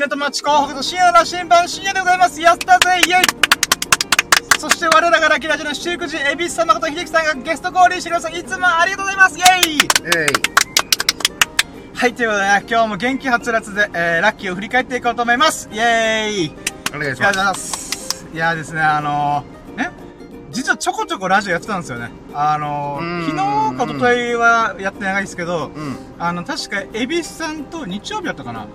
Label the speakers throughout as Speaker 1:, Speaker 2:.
Speaker 1: 港町港北と深夜の新版深夜でございます。やったぜイェイそして我らがラキラジオのシュークジ、エビス様こと秀樹さんがゲスト降臨してください。いつもありがとうございますイェイ
Speaker 2: え
Speaker 1: はい、ということでね、今日も元気はつらつで、えー、ラッキーを振り返っていこうと思います。イェーイ
Speaker 2: い。お願いし
Speaker 1: ありがとうござい
Speaker 2: ます。
Speaker 1: いやですね、あのー、ね、実はちょこちょこラジオやってたんですよね。あの昨日か一昨日はやってないですけど、
Speaker 2: うん。
Speaker 1: あの、確か、エビスさんと日曜日やったかな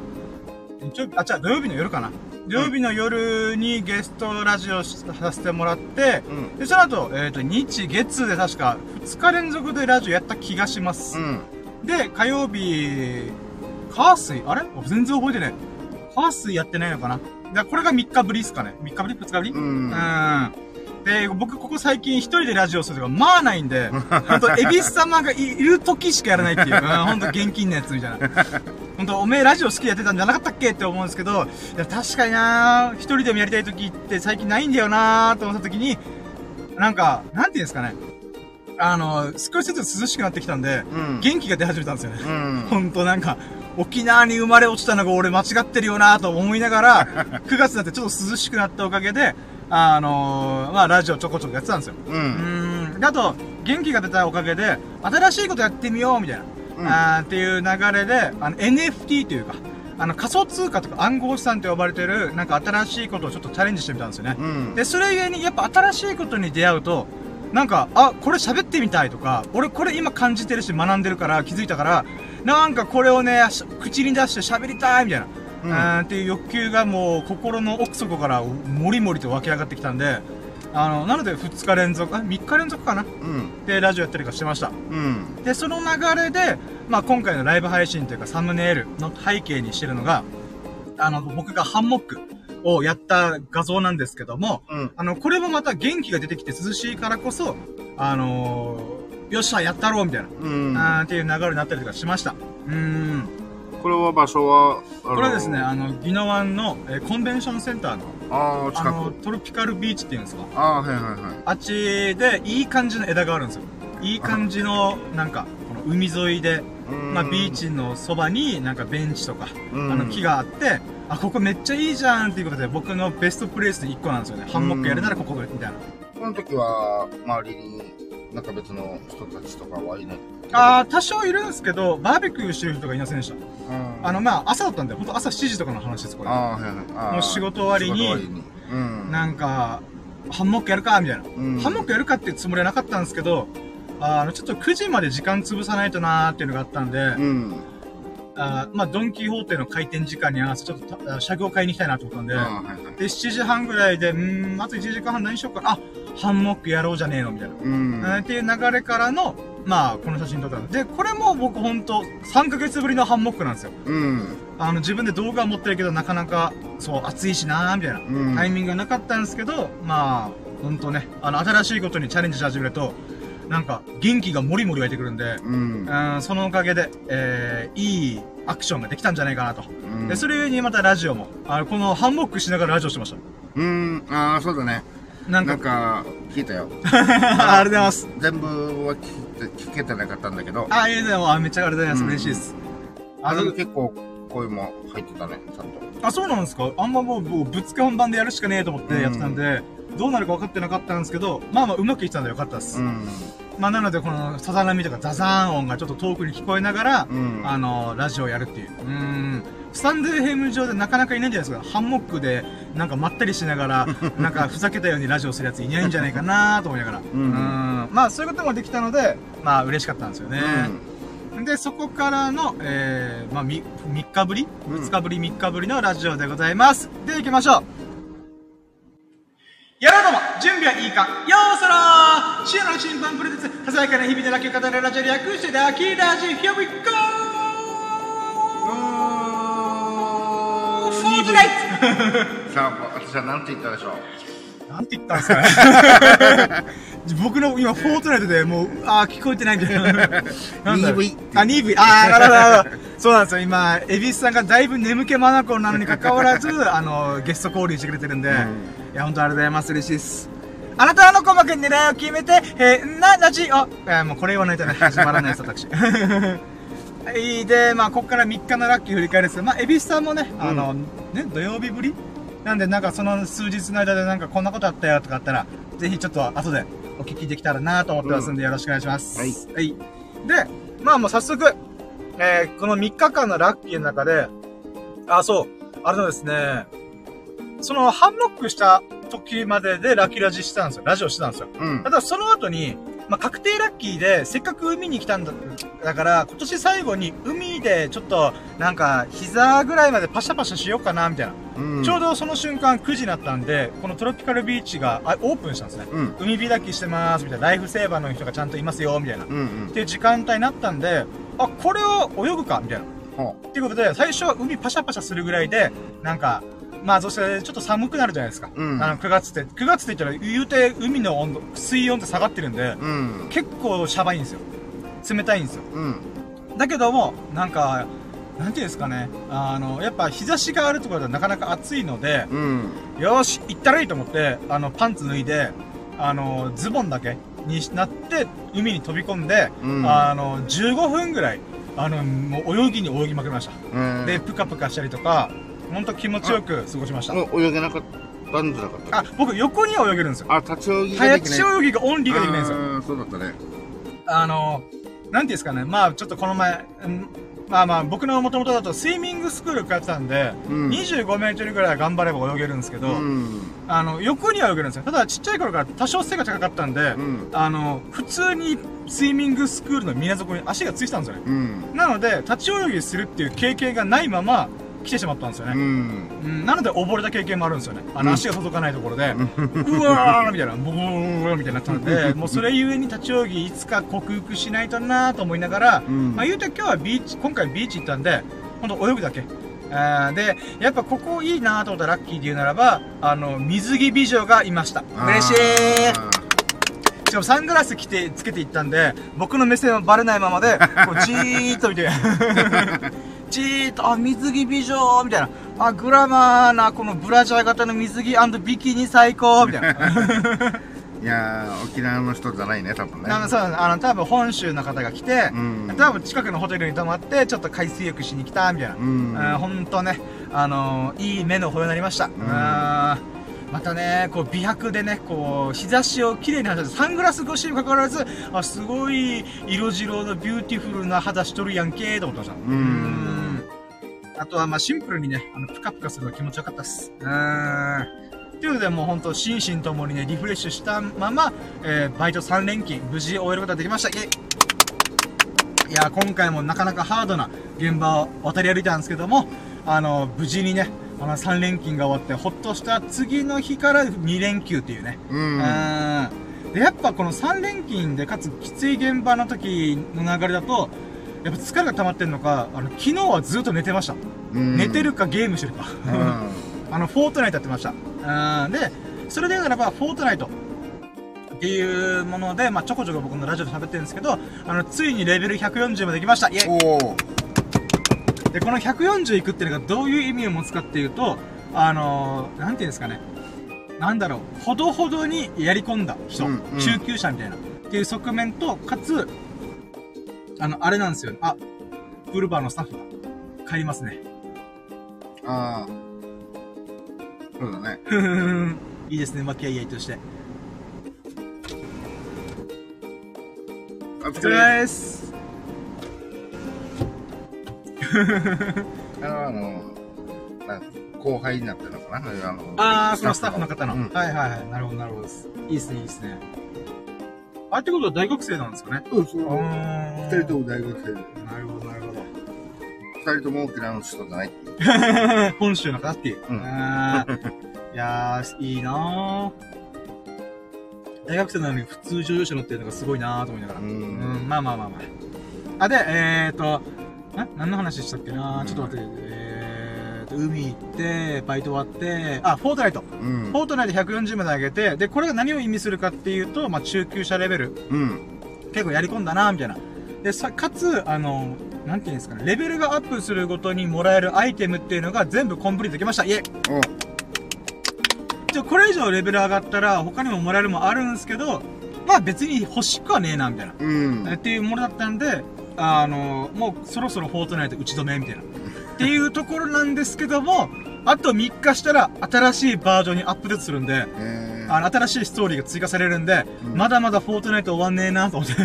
Speaker 1: 日曜日、あ、違う、土曜日の夜かな土曜日の夜にゲストラジオしさせてもらって、
Speaker 2: うん。
Speaker 1: で、その後、えっ、と、日、月で確か2日連続でラジオやった気がします。
Speaker 2: うん。
Speaker 1: で、火曜日、火水あれ？全然覚えてない。火水やってないのかなで、これが3日ぶりですかね ?3 日ぶり ?2 日ぶり？
Speaker 2: うん
Speaker 1: うん。で、僕、ここ最近一人でラジオするとか、まあないんで、ほんと、エビス様がいる時しかやらないっていう、うん、ほんと現金のやつみたいな。ほんと、おめえラジオ好きでやってたんじゃなかったっけって思うんですけど、いや、確かにな一人でもやりたい時って最近ないんだよなと思った時に、なんか、なんていうんですかね。あの、少しずつ涼しくなってきたんで、
Speaker 2: うん。
Speaker 1: 元気が出始めたんですよね。
Speaker 2: うん。
Speaker 1: ほんとなんか、沖縄に生まれ落ちたのが俺間違ってるよなと思いながら、9月になってちょっと涼しくなったおかげで、あのー、まあラジオちょこちょこやってたんですよ。
Speaker 2: う。
Speaker 1: うんーん。であと、元気が出たおかげで、新しいことやってみようみたいな、
Speaker 2: うん
Speaker 1: あーっていう流れで、あの NFT というか、あの仮想通貨とか暗号資産と呼ばれてる、なんか新しいことをちょっとチャレンジしてみたんですよね。
Speaker 2: うん。
Speaker 1: で、それゆえに、やっぱ新しいことに出会うと、なんか、あ、これ喋ってみたいとか、俺これ今感じてるし学んでるから気づいたから、なんかこれをね、し口に出して喋りたいみたいな、
Speaker 2: うん
Speaker 1: っていう欲求がもう心の奥底からもりもりと湧き上がってきたんで、あの、なので2日連続、あ、3日連続かな
Speaker 2: うん。
Speaker 1: で、ラジオやったりとかしてました。
Speaker 2: うん。
Speaker 1: で、その流れで、まあ今回のライブ配信というかサムネイルの背景にしてるのが、あの、僕がハンモックをやった画像なんですけども、
Speaker 2: うん。
Speaker 1: あの、これもまた元気が出てきて涼しいからこそ、あのー、よっしゃ、やったろうみたいな、
Speaker 2: うん。
Speaker 1: あーっていう流れになったりとかしました。うーん。
Speaker 2: これは場所は、あの
Speaker 1: これはですね、あの、宜野湾の、えーコンベンションセンターの、
Speaker 2: ああ、
Speaker 1: あ
Speaker 2: 近
Speaker 1: の、
Speaker 2: く。
Speaker 1: トロピカルビーチっていうんですか？
Speaker 2: ああ、はいはいはい。
Speaker 1: あっちで、いい感じの枝があるんですよ。いい感じの、なんか、この海沿いで、まあ、ビーチのそばになんかベンチとか、
Speaker 2: うん
Speaker 1: あの木があって、あ、ここめっちゃいいじゃんっていうことで僕のベストプレイスで1個なんですよね。ハンモックやるならここみたいな。
Speaker 2: この時は、周りに、なんか別の人たちとかはいない？
Speaker 1: あー、多少いるんですけど、バーベキューしてる人がいませんでした。
Speaker 2: うん。
Speaker 1: あの、まあ、朝だったんで、ほんと朝7時とかの話です、これ。
Speaker 2: ああ、はいはいあー。
Speaker 1: もう仕事終わりに
Speaker 2: 仕事終わりに。うん。
Speaker 1: なんか、ハンモックやるか？みたいな。
Speaker 2: うん
Speaker 1: ハンモックやるかっていうつもりはなかったんですけど、あの、ちょっと9時まで時間潰さないとなーっていうのがあったんで、
Speaker 2: うん。
Speaker 1: あーまあ、ドンキホーテの開店時間に合わせてちょっとた車両買いに行きたいなと思ったんで、
Speaker 2: はいはい。
Speaker 1: で、7時半ぐらいで、うーん、あと1時間半何しようかな。あ、ハンモックやろうじゃねえのみたいな。
Speaker 2: うん。
Speaker 1: えーっていう流れからの、まあ、この写真撮ったの。で、これも僕ほんと、3ヶ月ぶりのハンモックなんですよ。
Speaker 2: うん。
Speaker 1: あの、自分で動画持ってるけど、なかなか、そう、暑いしなーみたいな、
Speaker 2: うん
Speaker 1: タイミングがなかったんですけど、まあ、ほんとね、あの、新しいことにチャレンジし始めると、なんか、元気がもりもり湧いてくるんで、
Speaker 2: うん。
Speaker 1: うん、そのおかげで、えー、いいアクションができたんじゃないかなと。
Speaker 2: うん
Speaker 1: で、それゆえにまたラジオも、あの、このハンモックしながらラジオしてました。
Speaker 2: うん。ああ、そうだね。
Speaker 1: なんか、
Speaker 2: なんか、聞いたよ。
Speaker 1: あありがとうございます。
Speaker 2: 全部は聞聞けてなかったんだけど、
Speaker 1: あ、いいね、あめっちゃありがとうございます。
Speaker 2: うん
Speaker 1: 嬉しいです。
Speaker 2: あれ結構声も入ってたね、ちゃんと。
Speaker 1: あ、そうなんですか？あんまもう、もうぶっつけ本番でやるしかねえと思ってやってたんで、どうなるか分かってなかったんですけど、まあまあうまくいってたんでよかったです。
Speaker 2: うん。
Speaker 1: まあなのでこのさざ波とかザザーン音がちょっと遠くに聞こえながら、
Speaker 2: うん。
Speaker 1: あの、ラジオをやるっていう。うーん。スタンド FM 上でなかなかいないんじゃないですか。ハンモックで、なんかまったりしながら、なんかふざけたようにラジオするやついないんじゃないかなと思いながら。うーん。まあそういうこともできたので、まあ嬉しかったんですよね。で、そこからの、えー、まあ、み、3日ぶり？
Speaker 2: うん
Speaker 1: ?2 日ぶり、3日ぶりのラジオでございます。で、行きましょう。やろうども準備はいいかようそろーシアの審判プレゼンツ、ささやかな日々でラッキーを語るラジオ略してラッキーラジオ Here we go! フォートナイ
Speaker 2: さあ、私は何て言ったでしょう。
Speaker 1: トなんて言ったんですかね 僕の今、フォートナイトでもう、あー聞こえてないんだ ろう
Speaker 2: 2V
Speaker 1: あ、2V。あー、なるほど。そうなんですよ。今、エビスさんがだいぶ眠気まなこなのに関わらず、あの、ゲスト交流してくれてるんで、いや、本当ありがとうございます。嬉しいです。あなたの鼓膜に狙いを決めて、変なラジオ。えーもうこれ言わないとね、始まらないです、私。はい、で、まあ、ここから3日のラッキー振り返るんですけど、まあ、エビスさんもね、あの、ね、土曜日ぶり？なんで、なんかその数日の間でなんかこんなことあったよとかあったら、ぜひちょっと後でお聞きできたらなと思ってますんで、よろしくお願いします。
Speaker 2: はい。
Speaker 1: はい。で、まあもう早速、えー、この3日間のラッキーの中で、あ、そう、あれのですね、その、ハンロックした時まででラッキーラジしてたんですよ。ラジオしてたんですよ。
Speaker 2: うん
Speaker 1: た。だその後に、まあ、確定ラッキーで、せっかく海に来たんだ、だから、今年最後に海でちょっと、なんか、膝ぐらいまでパシャパシャしようかな、みたいな。
Speaker 2: うん。
Speaker 1: ちょうどその瞬間9時になったんで、このトロピカルビーチがあオープンしたんですね。
Speaker 2: うん。
Speaker 1: 海開きしてます、みたいな。ライフセーバーの人がちゃんといますよ、みたいな。っ
Speaker 2: うん。うん。
Speaker 1: ていう時間帯になったんで、あ、これを泳ぐか、みたいな。
Speaker 2: ほ
Speaker 1: っていうことで、最初は海パシャパシャするぐらいで、なんか、まあ、そしてちょっと寒くなるじゃないですか。
Speaker 2: うん
Speaker 1: あの、9月って。9月って言ったら、言うて海の温度、水温って下がってるんで、
Speaker 2: う。うん。
Speaker 1: 結構シャバいんですよ。冷たいんですよ。
Speaker 2: うん。
Speaker 1: だけども、なんか、なんていうんですかね。あの、やっぱ日差しがあるところではなかなか暑いので、
Speaker 2: うん。
Speaker 1: よーし、行ったらいいと思って、あの、パンツ脱いで、あの、ズボンだけになって、海に飛び込んで、
Speaker 2: うん
Speaker 1: あの、15分ぐらい、あの、もう泳ぎに泳ぎまくりました。
Speaker 2: うん。
Speaker 1: で、ぷかぷかしたりとか、ほんと気持ちよく過ごしました。
Speaker 2: もう泳げなかったんじゃなかった
Speaker 1: あ、僕横には泳げるんですよ。
Speaker 2: あ、立ち泳ぎが
Speaker 1: 早
Speaker 2: できない。
Speaker 1: 口泳ぎがオンリーができないんですよ。
Speaker 2: そうだったね。
Speaker 1: あの、なんていうんですかね、まあちょっとこの前、うんまあまあ僕の元々だとスイミングスクール通ってたんで、
Speaker 2: うん。
Speaker 1: 25メートルぐらいは頑張れば泳げるんですけど、
Speaker 2: うん。
Speaker 1: あの、横には泳げるんですよ。ただちっちゃい頃から多少背が高かったんで、
Speaker 2: うん。
Speaker 1: あの、普通にスイミングスクールの水底に足がついてたんですよね。
Speaker 2: うん。
Speaker 1: なので、立ち泳ぎするっていう経験がないまま来てしまったんですよね。
Speaker 2: うん。
Speaker 1: うん、なので溺れた経験もあるんですよね。あの、
Speaker 2: うん
Speaker 1: 足が届かないところで、うわーみたいな、ボーンみたいになったので、もうそれゆえに立ち泳ぎいつか克服しないとなーと思いながら、
Speaker 2: うん
Speaker 1: まあ言うて今日はビーチ、今回ビーチ行ったんで、ほんと泳ぐだけ。あーで、やっぱここいいなーと思ったラッキーで言うならば、あの、水着美女がいました。嬉しいしかもサングラス着て、つけていったんで、僕の目線はバレないままで、こうじーっと見て、じーっと、あ、水着美女みたいな。あ、グラマーな、このブラジャー型の水着ビキニ最高みたいな。
Speaker 2: いやー、沖縄の人じゃないね、多分ね。
Speaker 1: なんかそうあの、多分本州の方が来て、
Speaker 2: うん
Speaker 1: 多分近くのホテルに泊まって、ちょっと海水浴しに来た、みたいな。
Speaker 2: うん
Speaker 1: あーほんとね、あのーいい目の保養になりました。あーまたね、こう美白でね、こう、日差しをきれいに当てて、サングラス越しにもかかわらず、あ、すごい色白のビューティフルな肌しとるやんけーと思ってました。
Speaker 2: うん
Speaker 1: あとはまあシンプルにね、あの、ぷかぷかするのが気持ちよかったっす。うーん。ということで、もうほんと心身ともにね、リフレッシュしたまま、えー、バイト3連勤、無事終えることができました。イェイいや、今回もなかなかハードな現場を渡り歩いたんですけども、あの、無事にね、あの、3連勤が終わって、ほっとした次の日から2連休っていうね。
Speaker 2: うん。
Speaker 1: うんで、やっぱこの3連勤で、かつきつい現場の時の流れだと、やっぱ疲れが溜まってんのか、あの、昨日はずっと寝てました。
Speaker 2: うん
Speaker 1: 寝てるかゲームしてるか。
Speaker 2: うん。
Speaker 1: あの、フォートナイトやってました。うん。で、それで言うならば、フォートナイト。っていうもので、まあ、ちょこちょこ僕のラジオで喋ってるんですけど、あの、ついにレベル140まで来ました。イェイ。で、この140いくっていうのがどういう意味を持つかっていうと、あのー、なんていうんですかね。なんだろう、ほどほどにやり込んだ人、
Speaker 2: うんうん
Speaker 1: 中級者みたいな、っていう側面と、かつ、あの、あれなんですよ。あ、ブルバーのスタッフが帰りますね。
Speaker 2: ああ。そうだね。
Speaker 1: ふふふんいいですね、和気あいあいとして。
Speaker 2: お
Speaker 1: お疲れです。
Speaker 2: あの、あの、な後輩になってるのかな？あの
Speaker 1: あー、このスタッフの方の。
Speaker 2: うん
Speaker 1: はいはいはい。なるほど、なるほど。いいですね、いいですね。あ、ってことは大学生なんですかね？
Speaker 2: うん、そう。二人とも大学生で。
Speaker 1: なるほど、なるほど。
Speaker 2: 二人とも沖縄の人じゃない。
Speaker 1: 本州の方っていう。
Speaker 2: うん
Speaker 1: いやー、いいなー大学生なのに普通乗用車乗ってるのがすごいなーと思いながら。
Speaker 2: う
Speaker 1: うん、
Speaker 2: ん。
Speaker 1: まあまあまあまあ。あ、で、えーと、ん何の話したっけ？な
Speaker 2: うん
Speaker 1: ちょっと待って、えーと、海行って、バイト終わって、あ、フォートナイト。
Speaker 2: うん
Speaker 1: フォ。ートナイト140まで上げて、で、これが何を意味するかっていうと、まあ、中級者レベル、
Speaker 2: うん。
Speaker 1: 結構やり込んだなみたいな。で、さ、かつ、あの、なんていうんですかね、レベルがアップするごとにもらえるアイテムっていうのが全部コンプリートできました。いえ、
Speaker 2: お
Speaker 1: じゃあこれ以上レベル上がったら他にももらえるもんあるんですけど、まあ別に欲しくはねえな、みたいな。
Speaker 2: うん。
Speaker 1: っていうものだったんで、あの、もうそろそろフォートナイト打ち止めみたいな。っていうところなんですけども、あと3日したら新しいバージョンにアップデートするんで、
Speaker 2: え
Speaker 1: あの、新しいストーリーが追加されるんで、
Speaker 2: うん
Speaker 1: まだまだフォートナイト終わんねえなと思って。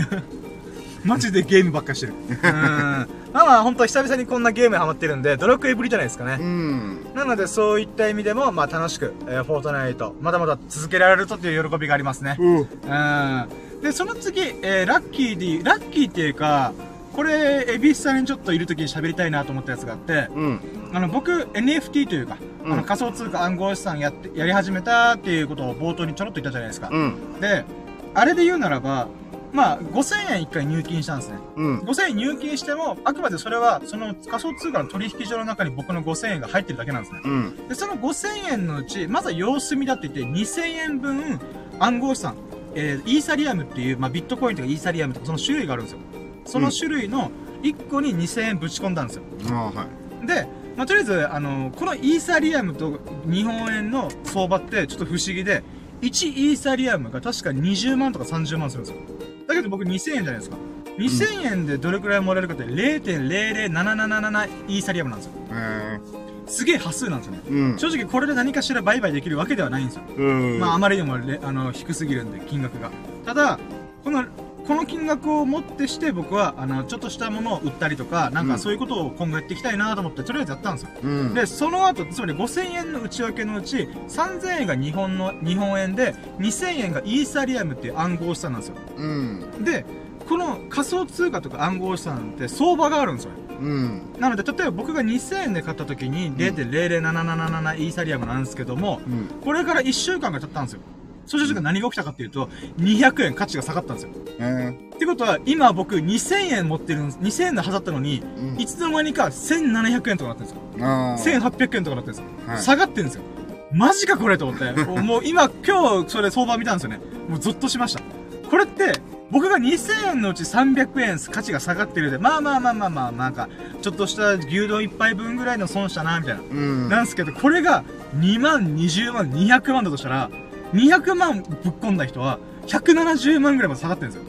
Speaker 1: マジでゲームばっかしてる。うん。まあまあ、ほんと久々にこんなゲームにハマってるんで、ドラクエぶりじゃないですかね。
Speaker 2: うん。
Speaker 1: なので、そういった意味でも、まあ楽しく、えーフォートナイト、まだまだ続けられるとという喜びがありますね。
Speaker 2: うん。
Speaker 1: うん。で、その次、えーラッキーで、ラッキーっていうか、これ、エビスさんにちょっといる時に喋りたいなと思ったやつがあって、
Speaker 2: うん。
Speaker 1: あの、僕、NFT というか、
Speaker 2: うん
Speaker 1: あの、仮想通貨暗号資産やって、やり始めたっていうことを冒頭にちょろっと言ったじゃないですか。
Speaker 2: うん。
Speaker 1: で、あれで言うならば、まあ、5000円一回入金したんですね。
Speaker 2: うん。
Speaker 1: 5000円入金しても、あくまでそれは、その仮想通貨の取引所の中に僕の5000円が入ってるだけなんですね。
Speaker 2: うん。
Speaker 1: で、その5000円のうち、まずは様子見だって言って、2000円分暗号資産、えー、イーサリアムっていう、まあ、ビットコインとかイーサリアムとかその種類があるんですよ。その種類の1個に2000円ぶち込んだんですよ。
Speaker 2: ああ、はい。
Speaker 1: で、まあ、とりあえず、あのこのイーサリアムと日本円の相場ってちょっと不思議で、1イーサリアムが確か20万とか30万するんですよ。だけど僕2000円じゃないですか。2000円でどれくらいもらえるかって0.00777イーサリアムなんですよ。
Speaker 2: え
Speaker 1: すげえ端数なんですよね。
Speaker 2: ー、うん。
Speaker 1: 正直これで何かしら売買できるわけではないんですよ。
Speaker 2: うん。
Speaker 1: まああまりにもレあの低すぎるんで金額が。ただ、この、この金額をもってして僕は、あの、ちょっとしたものを売ったりとか、なん
Speaker 2: うん
Speaker 1: かそういうことを今後やっていきたいなと思って、とりあえずやったんですよ。
Speaker 2: うん。
Speaker 1: で、その後、つまり5000円の内訳のうち、3000円が日本の、日本円で、2000円がイーサリアムっていう暗号資産なんですよ。
Speaker 2: うん。
Speaker 1: で、この仮想通貨とか暗号資産って相場があるんですよ。
Speaker 2: うん。
Speaker 1: なので、例えば僕が2000円で買った時に0.00777イーサリアムなんですけども、
Speaker 2: うん。
Speaker 1: これから1週間が経ったんですよ。そしたら何が起きたかっていうと、200円価値が下がったんですよ。
Speaker 2: え
Speaker 1: ってことは、今僕2000円持ってるんです。2000円のはずだったのに、
Speaker 2: ー、うん
Speaker 1: いつの間にか1700円とかなってるんですよ。
Speaker 2: ああ。
Speaker 1: 1800円とかなってるんですよ。
Speaker 2: はい
Speaker 1: 下がってるんですよ。マジかこれと思って。もう今、今日それ相場見たんですよね。もうゾッとしました。これって、僕が2000円のうち300円価値が下がってるで、まあまあまあまあまあ、なんか、ちょっとした牛丼一杯分ぐらいの損したな、みたいな。
Speaker 2: うん。
Speaker 1: なんですけど、これが2万、20万、200万だとしたら、200万ぶっ込んだ人は、170万ぐらいまで下がってるんですよ。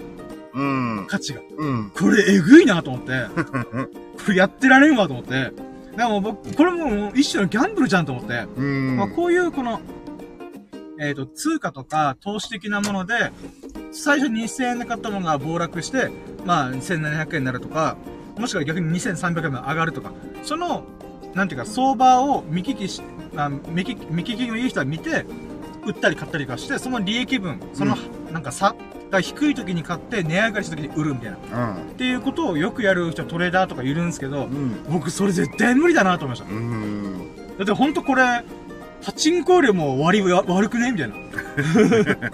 Speaker 2: うん。
Speaker 1: 価値が。
Speaker 2: うん。
Speaker 1: これえぐいなと思って、これやってられんわと思って、でも僕、これもう一種のギャンブルじゃんと思って、
Speaker 2: うん。
Speaker 1: まあこういうこの、えっ、と、通貨とか投資的なもので、最初に2000円で買ったものが暴落して、まあ1700円になるとか、もしくは逆に2300円まで上がるとか、その、なんていうか、相場を見聞きし、まあ、見聞き、見聞きのいい人は見て、売ったり買ったりとかして、その利益分、その、なんか差が低い時に買って、値上がりした時に売るみたいな。
Speaker 2: うん。
Speaker 1: っていうことをよくやる人トレーダーとかいるんですけど、
Speaker 2: うん。
Speaker 1: 僕それ絶対無理だなと思いました。
Speaker 2: うん。
Speaker 1: だってほんとこれ、パチンコよりも割 悪くねみたいな。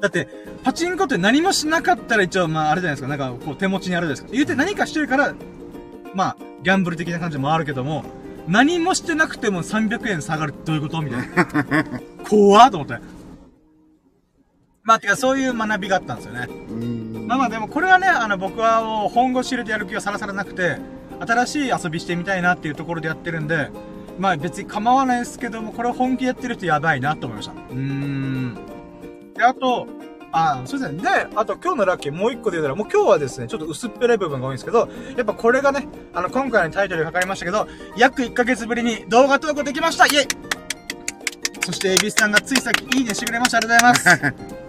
Speaker 1: だって、パチンコって何もしなかったら一応、まああれじゃないですか、なんかこう手持ちにあるじゃないですか。言うて何かしてるから、まあ、ギャンブル的な感じもあるけども、何もしてなくても300円下がるってどういうこと？みたいな。怖ーと思って。まあ、てかそういう学びがあったんですよね。
Speaker 2: うん。
Speaker 1: まあまあでもこれはね、あの僕はもう本腰入れてやる気がさらさらなくて、新しい遊びしてみたいなっていうところでやってるんで、まあ別に構わないですけども、これを本気でやってる人やばいなと思いました。うーん。で、あと、あ、そうですね。で、あと今日のラッキーもう一個で言うたら、もう今日はですね、ちょっと薄っぺらい部分が多いんですけど、やっぱこれがね、あの今回のタイトルに書かれましたけど、約1ヶ月ぶりに動画投稿できましたイェイそして、エビスさんがついさっきいいねしてくれました。ありがとうございます。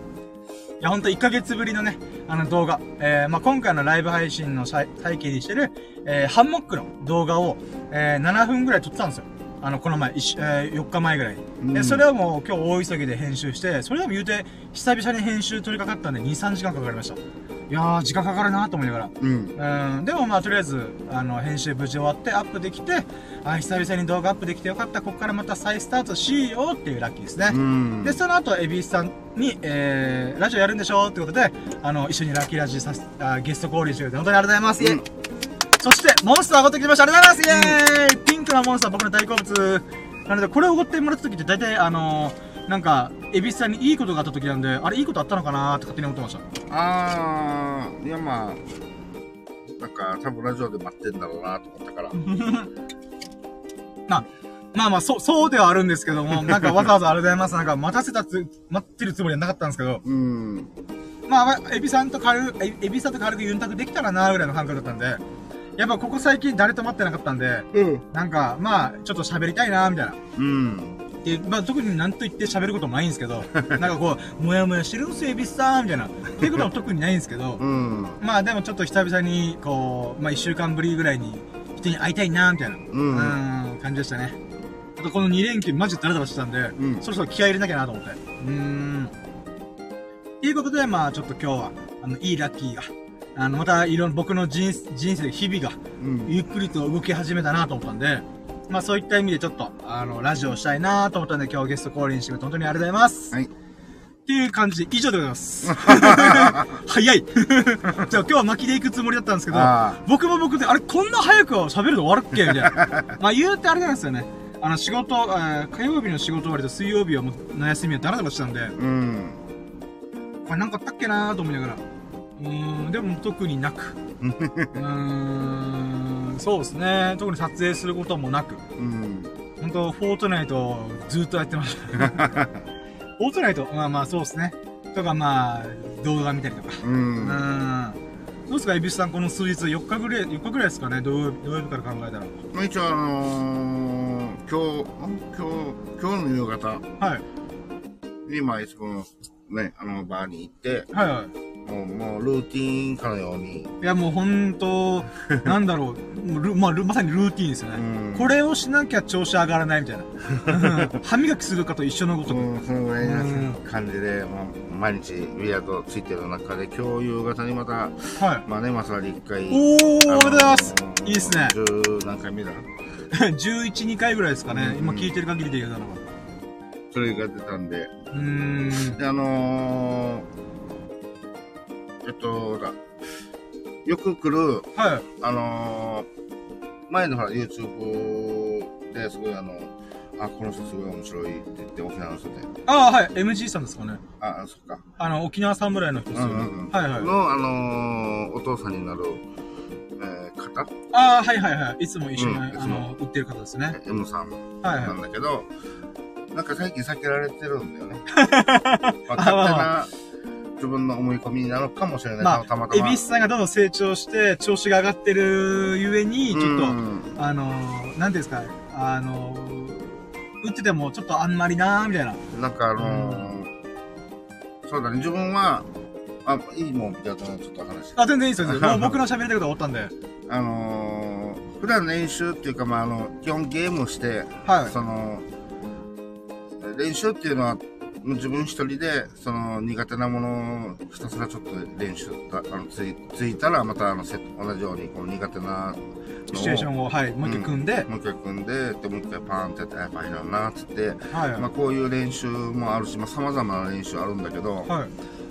Speaker 1: いや、ほんと1ヶ月ぶりのね、あの動画。えー、まあ、今回のライブ配信のさい背景にしてる、えー、ハンモックの動画を、えー、7分ぐらい撮ったんですよ。あの、この前、えー、4日前ぐらいに。
Speaker 2: うん
Speaker 1: で、それをもう今日大急ぎで編集して、それでも言うて、久々に編集取り掛かったんで、2、3時間かかりました。いやー、時間かかるなと思いながら。
Speaker 2: うん。
Speaker 1: うん、でもまあとりあえず、あの、編集無事終わってアップできて、あ、久々に動画アップできてよかった、ここからまた再スタートしようっていうラッキーですね。
Speaker 2: うん。
Speaker 1: で、その後、エビスさんに、えー、ラジオやるんでしょってことで、あの、一緒にラッキーラジオさせ、あゲスト交流してくれて、本当にありがとうございます。
Speaker 2: うん
Speaker 1: そして、モンスター上がってきましたありがとうございますイェーイ、ピンクなモンスター僕の大好物。なので、これをおごってもらった時って大体、あのー、なんか、エビスさんにいいことがあった時なんで、あれいいことあったのかなーって勝手に思ってました。
Speaker 2: ああ、いやまあ、なんか多分ラジオで待ってんだろうなと思ったから。
Speaker 1: な、まあまあ、そう、そうではあるんですけども、なんかわざわざありがとうございます。なんか待たせたつ、待ってるつもりはなかったんですけど、
Speaker 2: うん。
Speaker 1: まあ、エビさんと軽く、エエビさんと軽くユンタクできたらな、ぐらいの感覚だったんで、やっぱここ最近誰と待ってなかったんで、
Speaker 2: うん。
Speaker 1: なんか、まあ、ちょっと喋りたいな、みたいな。
Speaker 2: うん。
Speaker 1: で、まあ、特に何と言って喋ることもないんですけど、なんかこう、もやもやしてるんすよ、エビスさん、みたいな。っていうことは特にないんですけど、
Speaker 2: うん。
Speaker 1: まあでもちょっと久々に、こう、まあ一週間ぶりぐらいに人に会いたいな、みたいな、
Speaker 2: ん
Speaker 1: うん感じでしたね。あとこの2連休マジでダラダラしてたんで、
Speaker 2: ん
Speaker 1: そろそろ気合い入れなきゃなと思って。うーん。ということで、まあちょっと今日は、あの、いいラッキーが、あの、またいろんな僕の人人生、日々が、
Speaker 2: うん。
Speaker 1: ゆっくりと動き始めたなと思ったんで、まあそういった意味でちょっと、あの、ラジオをしたいなと思ったんで、今日ゲスト降臨してくれて本当にありがとうございます。
Speaker 2: はい。
Speaker 1: っていう感じで以上でございます。早い じゃあ今日は巻きで行くつもりだったんですけど
Speaker 2: あ、
Speaker 1: 僕も僕で、あれこんな早く喋るの終わるっけみたいな。まあ言うてあれなんですよね。あの仕事、えー火曜日の仕事終わりと水曜日はもうの休みはダラダラしたんで、
Speaker 2: うん。
Speaker 1: これなんかあったっけなーと思いながら。うーん、でも特になく。うーん、そうですね。特に撮影することもなく。
Speaker 2: うん。
Speaker 1: 本当フォートナイトをずっとやってました。フォートナイト？まあまあそうですね。とかまあ、動画見たりとか。
Speaker 2: う。
Speaker 1: うんん。どうですか、エビスさん、この数日、4日ぐらい、4日ぐらいですかね、土曜土曜日から考えたら？
Speaker 2: まあ一応あのー、今日、ん？今日、今日の夕方
Speaker 1: はい。
Speaker 2: に、まあいつものね、あのバーに行って、
Speaker 1: はいはい。
Speaker 2: もう、もうルーティーンかのように、
Speaker 1: いや、もう本当 なんだろう、もうルまあ、ルまさにルーティーンですよね。
Speaker 2: うん
Speaker 1: これをしなきゃ調子上がらないみたいな。う ん歯磨きするかと一緒のごとく。
Speaker 2: うん、そのぐらいな
Speaker 1: うん
Speaker 2: 感じで、もう毎日ビアードついてる中で、今日夕方にまた、
Speaker 1: はい。
Speaker 2: まあね、まさに一回、
Speaker 1: おー、ありがとうございます。
Speaker 2: あのー
Speaker 1: いいっすね。
Speaker 2: 十何回目だ
Speaker 1: ？11、2回ぐらいですかね。
Speaker 2: うん
Speaker 1: 今聞いてる限りで言うならば。
Speaker 2: それが出たんで、
Speaker 1: うーん。
Speaker 2: で、あのー、えっと、だよく来る、
Speaker 1: はい。
Speaker 2: あのー、前のほら、YouTube ですごいあの、あ、この人すごい面白いって言って、沖縄の人で。
Speaker 1: ああ、はい。MG さんですかね。
Speaker 2: あ、そっか。
Speaker 1: あの、沖縄侍の人ですよね。
Speaker 2: うんうんうん
Speaker 1: はいはい。
Speaker 2: の、あのー、お父さんになる、えー、方？
Speaker 1: ああ、はいはいはい。いつも一緒に、あ
Speaker 2: うんいつも
Speaker 1: の、売ってる方ですね。
Speaker 2: M さん
Speaker 1: はいはい。
Speaker 2: なんだけど、なんか最近避けられてるんだよね。まあ、勝手な自分の思い込みなのかもしれない。
Speaker 1: まあ、
Speaker 2: たまたま。
Speaker 1: エビスさんがどんどん成長して、調子が上がってるゆえに、ちょっと、
Speaker 2: うん
Speaker 1: あのー、なんていうんですか、あのー、打っててもちょっとあんまりなーみたいな。
Speaker 2: なんかあのーそうだね、自分は、あ、いいもん、じゃあちょっと話。
Speaker 1: あ、全然いいですよ。もう僕の喋りたいことは終わったんで。
Speaker 2: あのー普段練習っていうか、まあ、あの、基本ゲームをして、
Speaker 1: はい。
Speaker 2: その、練習っていうのは、自分一人で、その、苦手なものをひたすらちょっと練習だ、あの、つい、ついたら、またあの、セ同じように、この苦手な
Speaker 1: シチュエーションを、はい、もう一回組んで、
Speaker 2: もう一回組んで、で、もう一回パーンってやって、やっぱりなな、つって、
Speaker 1: はい。
Speaker 2: まあ、こういう練習もあるし、まあ、様々な練習あるんだけど、
Speaker 1: はい。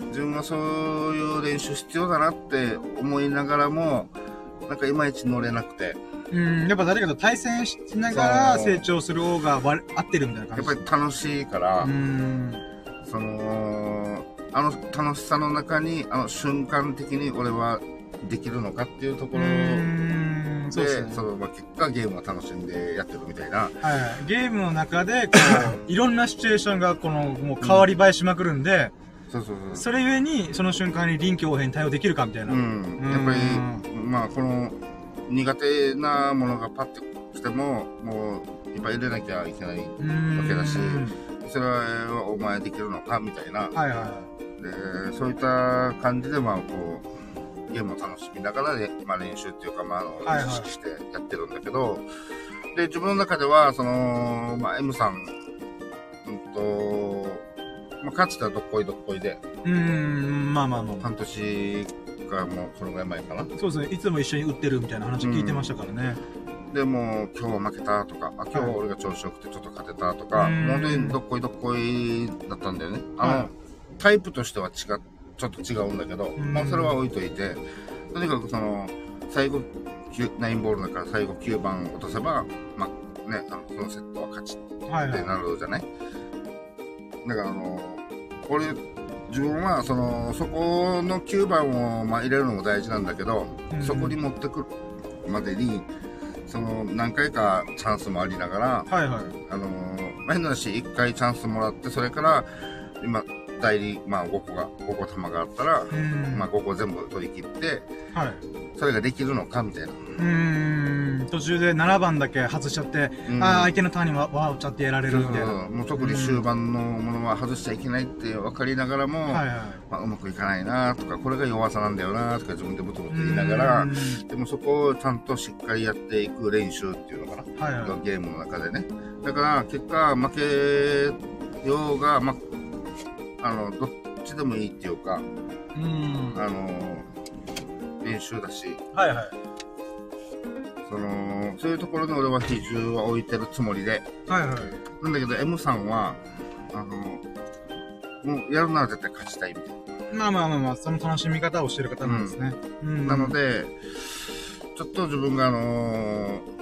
Speaker 2: 自分はそういう練習必要だなって思いながらも、なんかいまいち乗れなくて、
Speaker 1: うん、やっぱ誰かと対戦しながら成長する方がわ合ってるみたいな
Speaker 2: や
Speaker 1: 感じ。
Speaker 2: っぱり楽しいから、
Speaker 1: うん。
Speaker 2: その、あの楽しさの中に、あの瞬間的に俺はできるのかっていうところ
Speaker 1: う
Speaker 2: で、
Speaker 1: ん。そうですね。
Speaker 2: そのまあ、結果ゲームを楽しんでやってるみたいな。
Speaker 1: はい。ゲームの中で、こう、いろんなシチュエーションが、この、もう変わり映えしまくるんで、
Speaker 2: そうそうそう。
Speaker 1: それゆえに、その瞬間に臨機応変に対応できるかみたいな。
Speaker 2: うん。やっぱり、まあ、この苦手なものがパッて来ても、もう、いっぱい入れなきゃいけない。
Speaker 1: うん。
Speaker 2: わけだしそれはお前できるのかみたいな。
Speaker 1: はいはいは
Speaker 2: で、そういった感じで、まあ、こう、ゲームを楽しみながらで、まあ、練習っていうか、まあ、あの、
Speaker 1: はいはい
Speaker 2: 意識してやってるんだけど、で、自分の中では、その、まあ、M さん、うんと、まあ、かつてはどっこいどっこいで、
Speaker 1: い。うん、まあまあまあ。
Speaker 2: 半年かもう、そのぐらい前かな。
Speaker 1: そうですね。いつも一緒に打ってるみたいな話聞いてましたからね。
Speaker 2: で、もう、今日は負けたとか、あ、今日は俺が調子よくてちょっと勝てたとか、
Speaker 1: うん
Speaker 2: 本当にどっこいどっこいだったんだよね。あの、
Speaker 1: はい
Speaker 2: タイプとしては違っ、ちょっと違うんだけど、
Speaker 1: ん
Speaker 2: まあそれは置いといて、とにかくその、最後、9 9ボールだから最後9番落とせば、まあね、あの、そのセットは勝ちって
Speaker 1: はいはい。
Speaker 2: なるじゃない、だからあの、俺、自分はその、そこの9番を、まあ、入れるのも大事なんだけど、
Speaker 1: うん
Speaker 2: そこに持ってくるまでに、その、何回かチャンスもありながら、
Speaker 1: はいはい。
Speaker 2: あの、まあ、変な話、1回チャンスもらって、それから、今、代理、まあ5個が、5個玉があったら、
Speaker 1: うん。
Speaker 2: まあ5個全部取り切って、
Speaker 1: はい。
Speaker 2: それができるのかみたいな。
Speaker 1: うーん。途中で7番だけ外しちゃって、
Speaker 2: うん
Speaker 1: ああ、相手のターンにわわおちゃってやられるみたいな。
Speaker 2: もう特に終盤のものは外しちゃいけないって分かりながらも、
Speaker 1: はいはい。
Speaker 2: まあ、うまくいかないなとか、これが弱さなんだよなとか自分でブツブツ言いながらでもそこをちゃんとしっかりやっていく練習っていうのかな。
Speaker 1: はいはい。
Speaker 2: ゲームの中でね。だから、結果、負けようが、ま、あの、どっちでもいいっていうか、
Speaker 1: うん。
Speaker 2: あの、練習だし、
Speaker 1: はいはい。
Speaker 2: その、そういうところに俺は比重は置いてるつもりで、
Speaker 1: はいはい。
Speaker 2: なんだけど M さんは、あの、もうやるなら絶対勝ちたいみたい
Speaker 1: まあまあまあまあ、その楽しみ方をしてる方なんですね。うん。
Speaker 2: な。なので、ちょっと自分があのー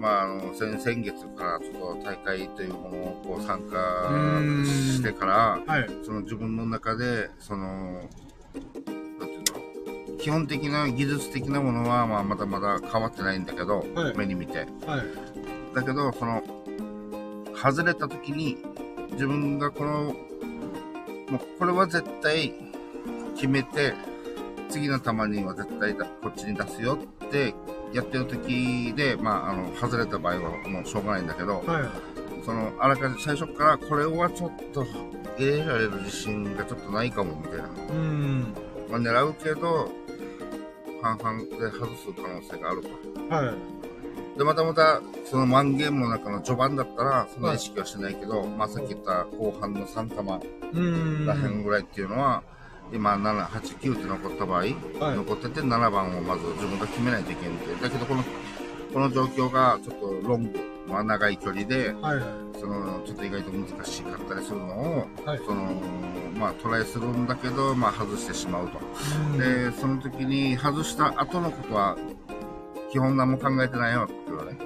Speaker 2: まあ、あの、先、先月からちょっと大会というものをこう参加してから、
Speaker 1: はい。
Speaker 2: その自分の中で、その、なんていうんだろう基本的な技術的なものは、まあ、まだまだ変わってないんだけど、
Speaker 1: はい
Speaker 2: 目に見て。
Speaker 1: はい。
Speaker 2: だけど、その、外れた時に、自分がこの、もう、これは絶対決めて、次の球には絶対だこっちに出すよってやってる時で、まあ、あの、外れた場合はもうしょうがないんだけど、
Speaker 1: はい。
Speaker 2: その、あらかじめ最初からこれはちょっと入れられる自信がちょっとないかもみたいな。
Speaker 1: うん。
Speaker 2: まあ、狙うけど、半々で外す可能性があると。
Speaker 1: はい。
Speaker 2: で、またまた、そのワンゲームの中の序盤だったら、その意識はしないけど、まあさっき言った後半の3玉
Speaker 1: うん。
Speaker 2: らへんぐらいっていうのは、今7、8、9って残った場合、残ってて7番をまず自分が決めないといけんって。だけどこの、この状況がちょっとロング、まあ長い距離で、
Speaker 1: はいはい。
Speaker 2: その、ちょっと意外と難しかったりするのを、
Speaker 1: はい
Speaker 2: その、まあトライするんだけど、まあ外してしまうと。
Speaker 1: うん
Speaker 2: で、その時に外した後のことは、基本何も考えてないよって言われ。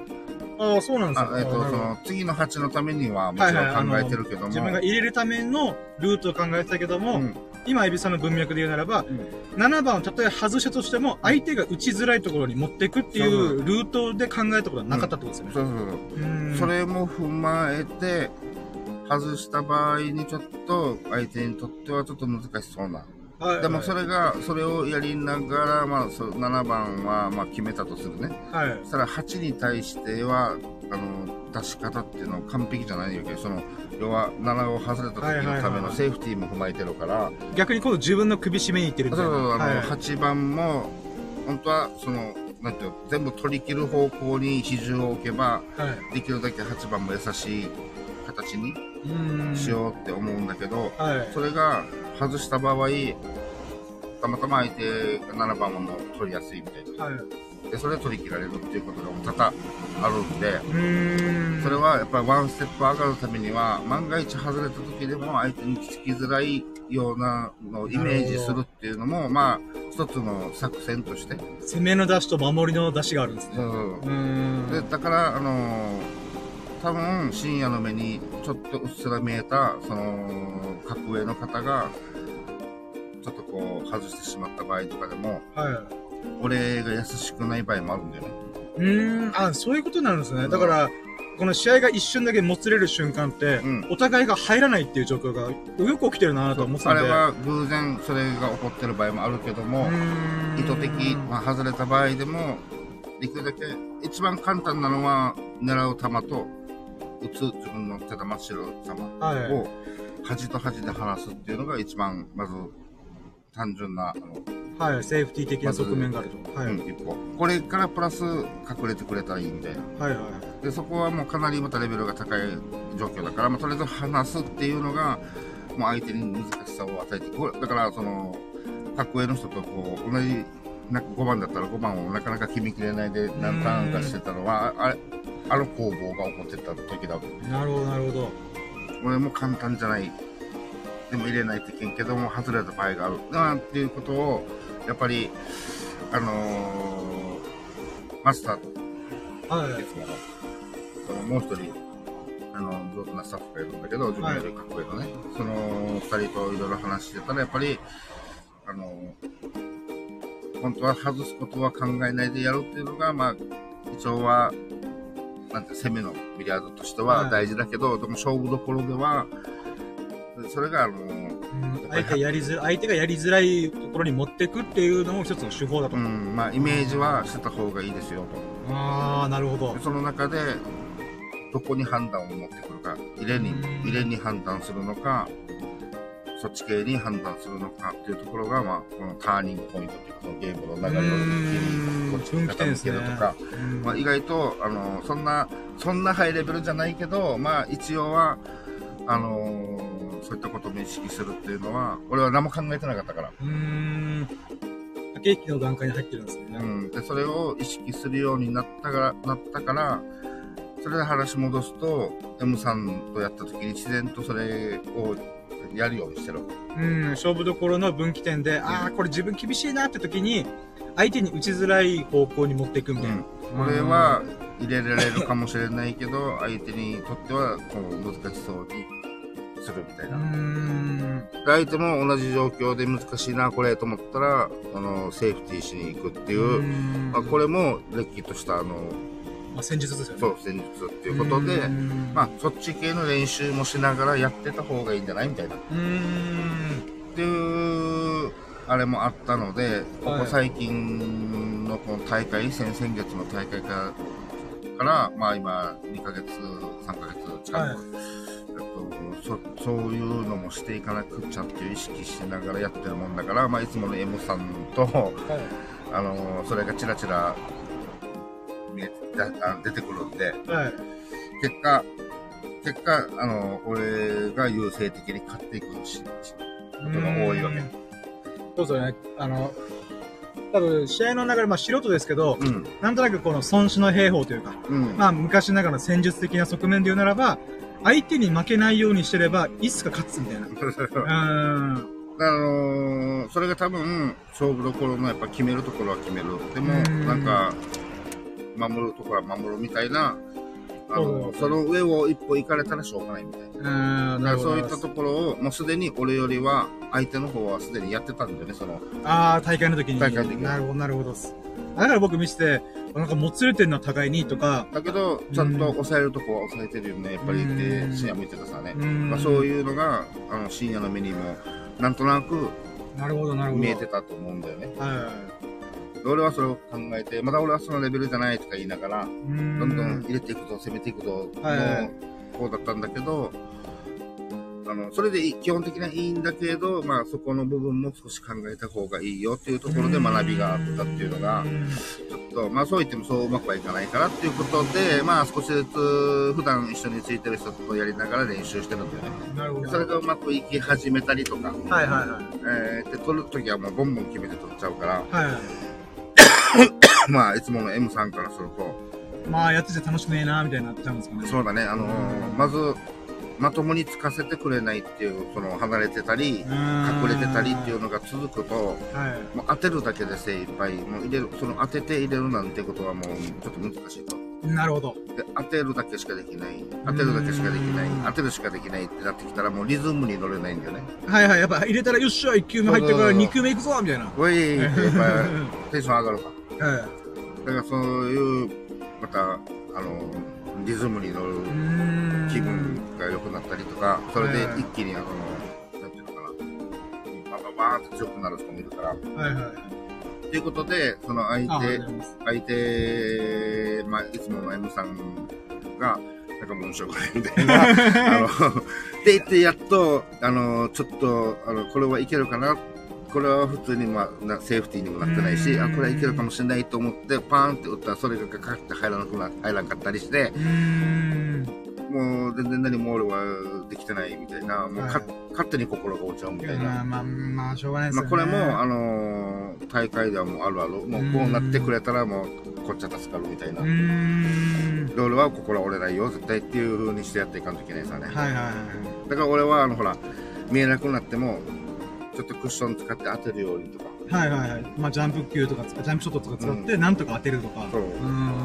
Speaker 1: ああ、そうなんですよ。
Speaker 2: あえっ、と、その、次の8のためにはもちろん考えてるけども。
Speaker 1: 自分が入れるためのルートを考えてたけども、
Speaker 2: うん
Speaker 1: 今、エビさんの文脈で言うならば、
Speaker 2: うん
Speaker 1: 7番をたとえ外したとしても、相手が打ちづらいところに持っていくってい
Speaker 2: そう
Speaker 1: うルートで考えたことはなかったってことですよね。
Speaker 2: そうそうそれも踏まえて、外した場合にちょっと相手にとってはちょっと難しそうな。
Speaker 1: はい
Speaker 2: でもそれが、それをやりながら、まあ、そ7番は、まあ、決めたとするね。
Speaker 1: はい。
Speaker 2: そしたら8に対しては、あの、出し方っていうのは完璧じゃないわけど、その、要は7を外れた時のためのセーフティーも踏まえてるから、
Speaker 1: 逆に今度自分の首絞めに行ってるみたいな。
Speaker 2: そうそうあの、
Speaker 1: はい
Speaker 2: 8番も、本当は、その、なんていうの、全部取り切る方向に比重を置けば、
Speaker 1: はい。
Speaker 2: できるだけ8番も優しい形に
Speaker 1: うん。
Speaker 2: しようって思うんだけど、
Speaker 1: はい。
Speaker 2: それが外した場合、たまたま相手が7番も取りやすいみたいな。
Speaker 1: はい。
Speaker 2: で、それで取り切られるっていうことが多々あるんで。それはやっぱりワンステップ上がるためには、万が一外れた時でも相手につきづらいようなのをイメージするっていうのも、まあ、一つの作戦として。
Speaker 1: 攻めの出しと守りの出しがあるんですね。
Speaker 2: そう
Speaker 1: ん。
Speaker 2: で、だから、あのー多分、深夜の目にちょっとうっすら見えた、その、格上の方が、ちょっとこう、外してしまった場合とかでも、
Speaker 1: はい。
Speaker 2: 俺が優しくない場合もあるんだよね。
Speaker 1: うーん、あ、そういうことになるんですね。だから、この試合が一瞬だけもつれる瞬間って、
Speaker 2: うん
Speaker 1: お互いが入らないっていう状況がよく起きてるなと思ってたんで。
Speaker 2: あれは偶然それが起こってる場合もあるけども、
Speaker 1: うーん
Speaker 2: 意図的、まあ、外れた場合でも、できるだけ、一番簡単なのは、狙う球と、打つ自分の手玉白球
Speaker 1: はい
Speaker 2: を、端と端で離すっていうのが一番、まず、単純な、あの、
Speaker 1: はい、セーフティー的な側面があると。はい。
Speaker 2: うん一歩。これからプラス隠れてくれたらいいみたいな。
Speaker 1: はいはい。
Speaker 2: で、そこはもうかなりまたレベルが高い状況だから、まあ、とりあえず離すっていうのが、もう相手に難しさを与えてこれだから、その、格上の人とこう、同じ、なんか5番だったら5番をなかなか決めきれないで何ターンかしてたのは、ああれ、あの攻防が起こってた時だと。
Speaker 1: なるほど、なるほど。
Speaker 2: 俺も簡単じゃない。でも入れないといけんけども、外れた場合がある。なんていうことを、やっぱり、あのーマスターと
Speaker 1: はい。
Speaker 2: ですから、そのもう一人、あの、上手なスタッフがいるんだけど、自分よりかっこいいのね。その二人といろいろ話してたら、やっぱり、あの、本当は外すことは考えないでやるっていうのが、まあ、一応は、なんて、攻めのビリヤードとしては
Speaker 1: はい
Speaker 2: 大事だけど、でも勝負どころでは、でそれが、あの、
Speaker 1: うん相手やりづら相手がやりづらいところに持っていくっていうのも一つの手法だと。
Speaker 2: うん、まあ、イメージはしてた方がいいですよと。
Speaker 1: ああ、なるほど
Speaker 2: で。その中で、どこに判断を持ってくるか、入れに
Speaker 1: うん、
Speaker 2: 入れに判断するのか、そっち系に判断するのかっていうところが、まあ、このターニングポイントっていうか、このゲームの流れを一気にこっちに傾けるとか、
Speaker 1: うん
Speaker 2: まあ、意外と、あの、そんな、そんなハイレベルじゃないけど、まあ、一応は、あのったことも意識するっていうのは、俺は何も考えてなかったから。
Speaker 1: うーん。駆け引きの段階に入ってるんですね。
Speaker 2: うん。で、それを意識するようになったから、なったから、それで話戻すと、M さんとやった時に自然とそれをやるようにしてる。
Speaker 1: うん、勝負どころの分岐点で、ああ、これ自分厳しいなって時に、相手に打ちづらい方向に持っていくみたいな。
Speaker 2: これは入れられるかもしれないけど、相手にとってはこう難しそうにするみたいうな。相手も同じ状況で難しいな、これと思ったら、あの、セーフティーしに行くっていう、
Speaker 1: ん
Speaker 2: まあ、これも、れっきとした、あの、
Speaker 1: まあ、戦術ですよね。
Speaker 2: そう、戦術っていうことでまあ、そっち系の練習もしながらやってた方がいいんじゃないみたいな。っ。ていう、あれもあったので、こ
Speaker 1: はい
Speaker 2: こ最近のこの大会、先々月の大会から、からまあ今、2ヶ月、3ヶ月近く、
Speaker 1: はい
Speaker 2: えっと、そそういうのもしていかなくちゃっていう意識しながらやってるもんだから、まあ、いつもの M さんと、あのそれがチラチラ見えだあ出てくるんで、
Speaker 1: はい。
Speaker 2: 結果、結果、あの、俺が優勢的に勝っていくし、ことが多いわけ。
Speaker 1: そうですよね。あの、多分、試合の流れ、まあ素人ですけど、
Speaker 2: うん。
Speaker 1: なんとなくこの孫子の兵法というか、
Speaker 2: うん。
Speaker 1: まあ昔ながらの戦術的な側面で言うならば、相手に負けないようにしてれば、いつか勝つみたいな。うーん。
Speaker 2: あのーそれが多分、勝負どころのやっぱ決めるところは決める。でも、
Speaker 1: うん
Speaker 2: なんか、守るところは守るみたいな、あの
Speaker 1: そう
Speaker 2: その上を一歩行かれたらしょうがないみたいな。だから。そういったところを、もうすでに俺よりは、相手の方はすでにやってたんだよね、その、
Speaker 1: ああ、大会の時に。
Speaker 2: 大会の時に
Speaker 1: なるほど、なるほど。だから僕見せて、なんかもつれてんのは互いにとか、
Speaker 2: だけど、ちゃんと抑えるとこは抑えてるよね、やっぱりっ深夜も言ってたさね。
Speaker 1: うん。
Speaker 2: まあ、そういうのが、あの、深夜の目にも、なんとなく
Speaker 1: なるほど、なるほど。
Speaker 2: 見えてたと思うんだよね。
Speaker 1: は
Speaker 2: で俺はそれを考えて、まだ俺はそのレベルじゃないとか言いながら、どんどん入れていくぞ、攻めていくぞ、
Speaker 1: はいはい。
Speaker 2: の方だったんだけど、あの、それでいい基本的にはいいんだけど、まあそこの部分も少し考えた方がいいよっていうところで学びがあったっていうのが
Speaker 1: う、ん
Speaker 2: ちょっと、まあそう言ってもそううまくはいかないからっていうことで、まあ少しずつ普段一緒についてる人とやりながら練習してるんだよね。
Speaker 1: なるほど。
Speaker 2: それがうまくいき始めたりとか、
Speaker 1: はいはいはい。
Speaker 2: えー、で、取るときはもうボンボン決めて取っちゃうから、
Speaker 1: はいはい。
Speaker 2: まあいつもの M さんからすると、
Speaker 1: まあ、やってて楽しくねえな、みたいになっちゃうんですかね。
Speaker 2: そうだね、あのーまず、まともにつかせてくれないっていう、その離れてたり、隠れてたりっていうのが続くと、
Speaker 1: はい。
Speaker 2: もう当てるだけで精一杯、もう入れる、その当てて入れるなんてことはもうちょっと難しいと。
Speaker 1: なるほど。
Speaker 2: で、当てるだけしかできない。当てるだけしかできない
Speaker 1: うん。
Speaker 2: 当てるしかできないってなってきたらもうリズムに乗れないんだよね。
Speaker 1: はいはい。やっぱ入れたら、よっしゃ、1球目入ってから2球目行くぞみたいな。
Speaker 2: おいやっぱ テンション上がるか。
Speaker 1: はい。
Speaker 2: だからそういう、また、あの、リズムに乗る気分が良くなったりとか、それで
Speaker 1: はい
Speaker 2: 一気にあの、なんていうのかな、バババーンと強くなる人もいるから。
Speaker 1: はいはい。
Speaker 2: ということで、その相
Speaker 1: あ
Speaker 2: 手、相手、まあ、いつもの M さんが、なんかもう面白くないみたいな、あの、で言ってやっと、あの、ちょっと、あの、これはいけるかな、これは普通に、まあ、なセーフティーにもなってないし、
Speaker 1: うん
Speaker 2: あ、これはいけるかもしれないと思って、パーンって打ったら、それがかかって入らなくな、入らなかったりして。もう全然何も俺はできてないみたいな、もうか、
Speaker 1: はい
Speaker 2: 勝手に心が落ちちゃうみたいな。
Speaker 1: まあまあ、まあ、しょうがないですよね。
Speaker 2: まあ、これも、あのー大会ではもうあるある。もうこうなってくれたらもうこっちは助かるみたいな。
Speaker 1: うーん。
Speaker 2: で俺は心折れないよ、絶対っていう風にしてやっていかんといけないさね。
Speaker 1: はいはいはい。
Speaker 2: だから俺は、あの、ほら、見えなくなっても、ちょっとクッション使って当てるようにとか。
Speaker 1: はいはいはい。まあ、ジャンプ球とか使、ジャンプショットとか使って、なんとか当てるとか。
Speaker 2: そう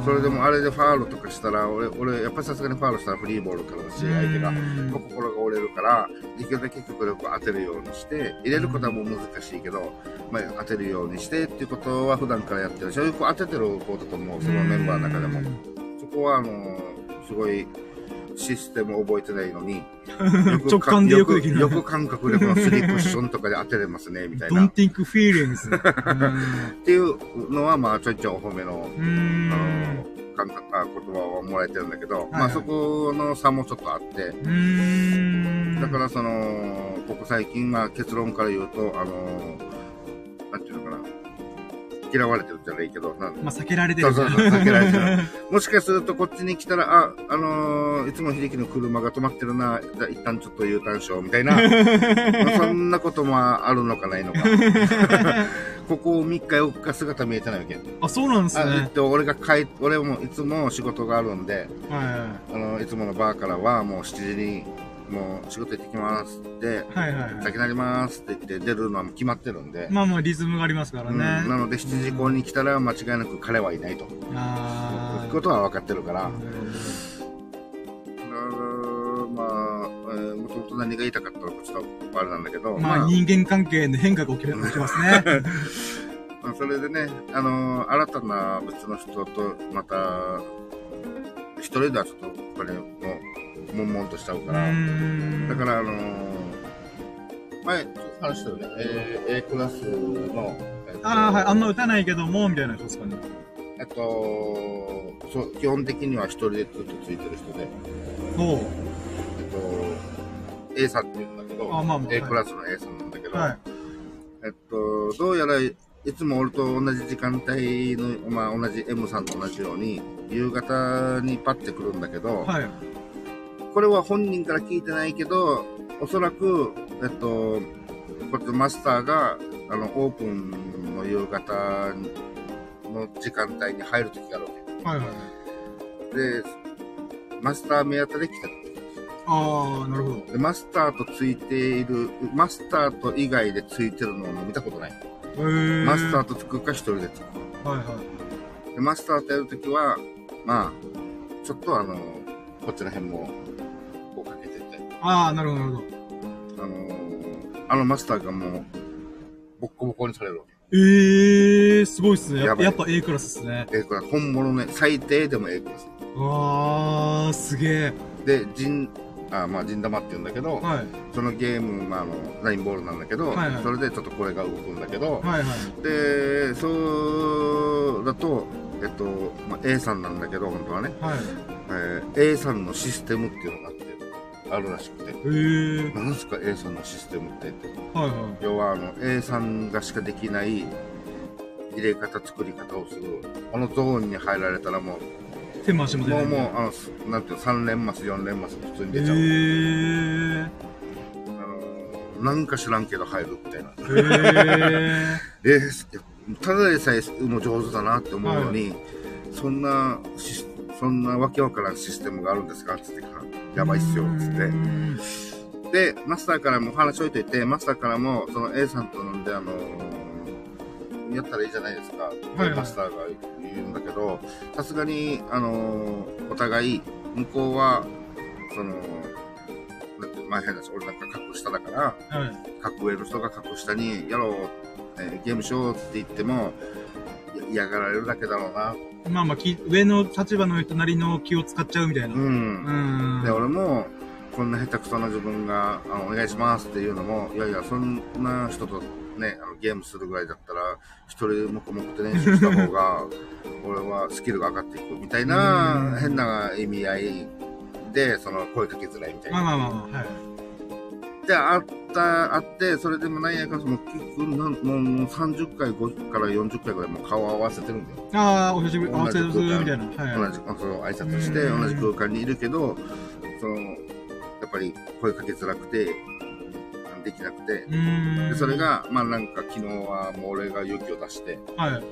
Speaker 2: それでもあれでファールとかしたら、俺、俺、やっぱりさすがにファールしたらフリーボールからだし、相手が。心が折れるから、できるだけ極力当てるようにして、入れることはもう難しいけど、まあ、当てるようにしてっていうことは普段からやってるし、そういう子当ててる子だと思う、そのメンバーの中でも。そこは、あの、すごい、システムを覚えてないのに、
Speaker 1: 直感でよくできる
Speaker 2: よく感覚でこのスリークッションとかで当てれますね、みたいな。
Speaker 1: don't
Speaker 2: っていうのは、まあ、ちょいちょいお褒めの。あの、感覚、あ言葉をもらえてるんだけど、
Speaker 1: はい
Speaker 2: まあそこの差もちょっとあって。だからその、ここ最近、まあ結論から言うと、あの、なんていうのかな、嫌われてるじゃないけど、なん
Speaker 1: まあ、避けられてる。
Speaker 2: そうそうそう避けられてる もしかするとこっちに来たら、あ、あのーいつも秀樹の車が止まってるな、じゃあ一旦ちょっと U ターンしよう、みたいな、まあそんなこともあるのかないのか。ここ3日4日姿見えてないわけ。
Speaker 1: あ、そうなんです
Speaker 2: あ、えっ俺が帰、俺もいつも仕事があるんで、
Speaker 1: は
Speaker 2: あの、いつものバーからはもう7時に、もう仕事行ってきますって、
Speaker 1: い。はいはいはい。
Speaker 2: 先なりますって言って出るのは決まってるんで、
Speaker 1: まあまあ、リズムがありますから
Speaker 2: うん
Speaker 1: ね。
Speaker 2: なので7時以降に来たら間違いなく彼はいないと。
Speaker 1: あ
Speaker 2: いうことは分かってるから、まあ、えー、もともと何が言いたかったのかちょっとあれなんだけど、
Speaker 1: まあ、人間関係の変化が起きますね。
Speaker 2: まあそれでね、あのー新たな別の人とまた、一人ではちょっとこれもう、悶々としちゃう
Speaker 1: う
Speaker 2: から。だからあのー前、話したよね、A, A クラスの、えっと
Speaker 1: ああ、はい。あんま打たないけども、みたいな人ですかね。
Speaker 2: えっと、そう、基本的には一人でずっとついてる人で、
Speaker 1: おう。
Speaker 2: えっと、A さんって言うんだけど、
Speaker 1: あまあまあ
Speaker 2: A クラスの A さんなんだけど、
Speaker 1: はい。
Speaker 2: えっと、どうやらいつも俺と同じ時間帯の、まあ同じ M さんと同じように、夕方にパッて来るんだけど、
Speaker 1: はい。
Speaker 2: これは本人から聞いてないけど、おそらく、えっと、こマスターが、あの、オープンの夕方の時間帯に入る時があるわ
Speaker 1: はいはい。
Speaker 2: け。で、マスター目当たりで来た。
Speaker 1: ああ、なるほど。
Speaker 2: で、マスターとついている、マスターと以外でついてるのを見たことない。
Speaker 1: へー
Speaker 2: マスターとつくか一人でつく。
Speaker 1: はいはい。
Speaker 2: でマスターとやるときは、まあ、ちょっとあの、こっちら辺も、
Speaker 1: ああ、なるほど、なるほど。
Speaker 2: あのーあのマスターがもう、ボッコボコにされるわ
Speaker 1: ええー、すごいっすね。やっぱやっぱ A クラスっすね。
Speaker 2: け。A クラス、本物ね、最低でも A クラス。
Speaker 1: ああ、すげえ。
Speaker 2: で、陣、あまあ、陣玉って言うんだけど、
Speaker 1: はい。
Speaker 2: そのゲーム、まあ、あの、ラインボールなんだけど、
Speaker 1: はいはい
Speaker 2: それでちょっと声が動くんだけど、
Speaker 1: はいはい。
Speaker 2: で、そうだと、えっと、まあ、A さんなんだけど、本当はね、
Speaker 1: はい。
Speaker 2: えー A さんのシステムっていうのがあって、あるらしくて、
Speaker 1: ええー。
Speaker 2: なんすか A さんのシステムってって。
Speaker 1: はいは
Speaker 2: 要は、あの、A さんがしかできない入れ方、作り方をする。あのゾーンに入られたらもう、
Speaker 1: い。手も足も出ない。
Speaker 2: もうもう、あの、すなんていうの、3連マス、4連マス普通に
Speaker 1: え
Speaker 2: 出ちゃう。
Speaker 1: ー。
Speaker 2: あの、なんか知らんけど入るみたいな。
Speaker 1: えー。
Speaker 2: えーただでさえもう上手だなって思うのに、そんなそんなわけわからんシステムがあるんですかつってやばいっすよ、つって。で、マスターからも話置いといて、マスターからも、その A さんと飲んで、あのーやったらいいじゃないですか、
Speaker 1: はいはい
Speaker 2: マスターが言うんだけど、さすがに、あのーお互い、向こうは、その、なんて前変だし、俺なんか格下だから、
Speaker 1: はい。
Speaker 2: 格上の人が格下に、やろう、えーゲームしようって言っても、い嫌がられるだけだろうな。
Speaker 1: まあまあ、き上の立場の人なりの気を使っちゃうみたいな。
Speaker 2: う。
Speaker 1: うんん。
Speaker 2: で、俺も、こんな下手くそな自分が、あの、お願いしますっていうのも、いやいや、そんな人とね、あのゲームするぐらいだったら、一人で黙々と練習した方が、俺はスキルが上がっていくみたいな
Speaker 1: うん、
Speaker 2: 変な意味合いで、その、声かけづらいみたいな。
Speaker 1: まあまあまあまあ、はい。
Speaker 2: で、あった、あって、それでもなんやかんやもう結構なん、もう30回、5から40回ぐらいもう顔合わせてるんだよ。
Speaker 1: ああ、お久しぶり、お久しぶりみたいな。
Speaker 2: 同
Speaker 1: はい。
Speaker 2: じ、その挨拶して、
Speaker 1: うん
Speaker 2: 同じ空間にいるけど、その、やっぱり声かけづらくて、できなくて、
Speaker 1: うん。
Speaker 2: でそれ、が、まあなんか昨日はもう俺が勇気を出して、
Speaker 1: はい。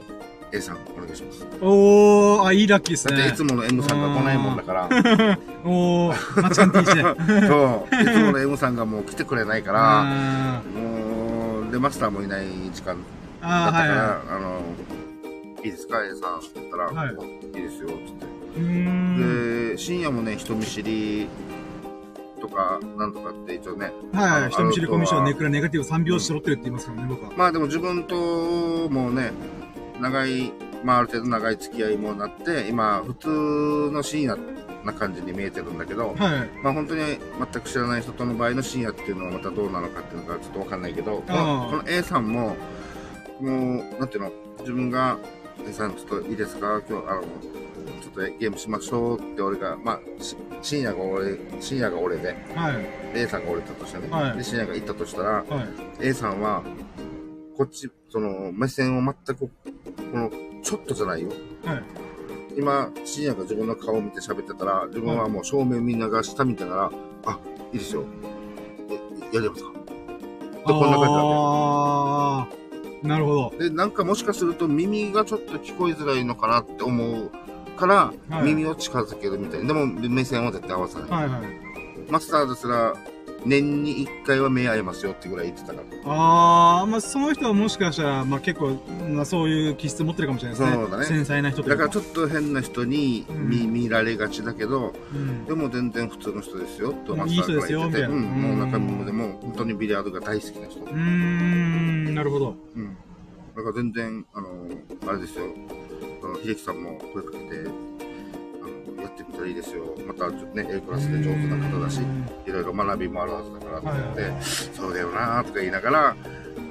Speaker 2: A さんお願いします。
Speaker 1: おー、あ、いいラッキーっす
Speaker 2: だってい
Speaker 1: ね。
Speaker 2: つもの M さんが来ないもんだから、
Speaker 1: おー、マチカン T して。
Speaker 2: そう、いつもの M さんがもう来てくれないから、
Speaker 1: あ
Speaker 2: もう、で、マスターもいない時間だったから、
Speaker 1: はいは
Speaker 2: あの、いいですか ?A さんって言ったら、
Speaker 1: はい
Speaker 2: いいですよ、つって。
Speaker 1: い。うーん。
Speaker 2: で、深夜もね、人見知りとか、なんとかって一応ね。
Speaker 1: はいはい。人見知りコミュ障ネ
Speaker 2: あ
Speaker 1: クラネガティブ3拍子揃ってるって言いますからね、僕は。
Speaker 2: まあでも自分ともね、長いまあある程度長い付き合いもなって、今、普通の深夜な感じに見えてるんだけど、
Speaker 1: はい。
Speaker 2: まあ本当に全く知らない人との場合の深夜っていうのはまたどうなのかっていうのがちょっとわかんないけど、この A さんも、もう、なんていうの、自分が、A さんちょっといいですか？今日、あの、ちょっとゲームしましょうって俺が、まあ、し深夜が俺、深夜が俺で、
Speaker 1: はい。
Speaker 2: で A さんが俺だとしてね、
Speaker 1: はい
Speaker 2: で、深夜が行ったとしたら、
Speaker 1: はい。
Speaker 2: A さんは、こっち、その、目線を全く、この、ちょっとじゃないよ。
Speaker 1: はい。
Speaker 2: 今、深夜が自分の顔を見て喋ってたら、自分はもう正面見ながら下見てながら、あ、いいですよ。えやりますか？で、こんな感じなわ
Speaker 1: あーなるほど。
Speaker 2: け。で、なんかもしかすると耳がちょっと聞こえづらいのかなって思うから、
Speaker 1: はい
Speaker 2: 耳を近づけるみたいな。でも、目線は絶対合わさない。
Speaker 1: はいはい。
Speaker 2: マスターですら、年に一回は目合いますよってぐらい言ってたから。
Speaker 1: ああ、まあその人はもしかしたら、まあ結構、まあそういう気質持ってるかもしれないですね。
Speaker 2: そうだね。
Speaker 1: 繊細な人という
Speaker 2: だからちょっと変な人に見,、
Speaker 1: うん。
Speaker 2: 見られがちだけど、
Speaker 1: うん。
Speaker 2: でも全然普通の人ですよ、と
Speaker 1: うん
Speaker 2: マスターから言ってて、
Speaker 1: いい
Speaker 2: うん、もう
Speaker 1: うん。
Speaker 2: 中身もでも本当にビリヤードが大好きな人。
Speaker 1: うーん、なるほど。
Speaker 2: うん。だから全然、あの、あれですよ、秀樹さんも声かけて、ってみたらいいですよ。また、ね、A クラスで上手な方だし
Speaker 1: う、ん
Speaker 2: いろいろ学びもあるはずだからと思って、
Speaker 1: はいはい
Speaker 2: そうだよなとか言いながら、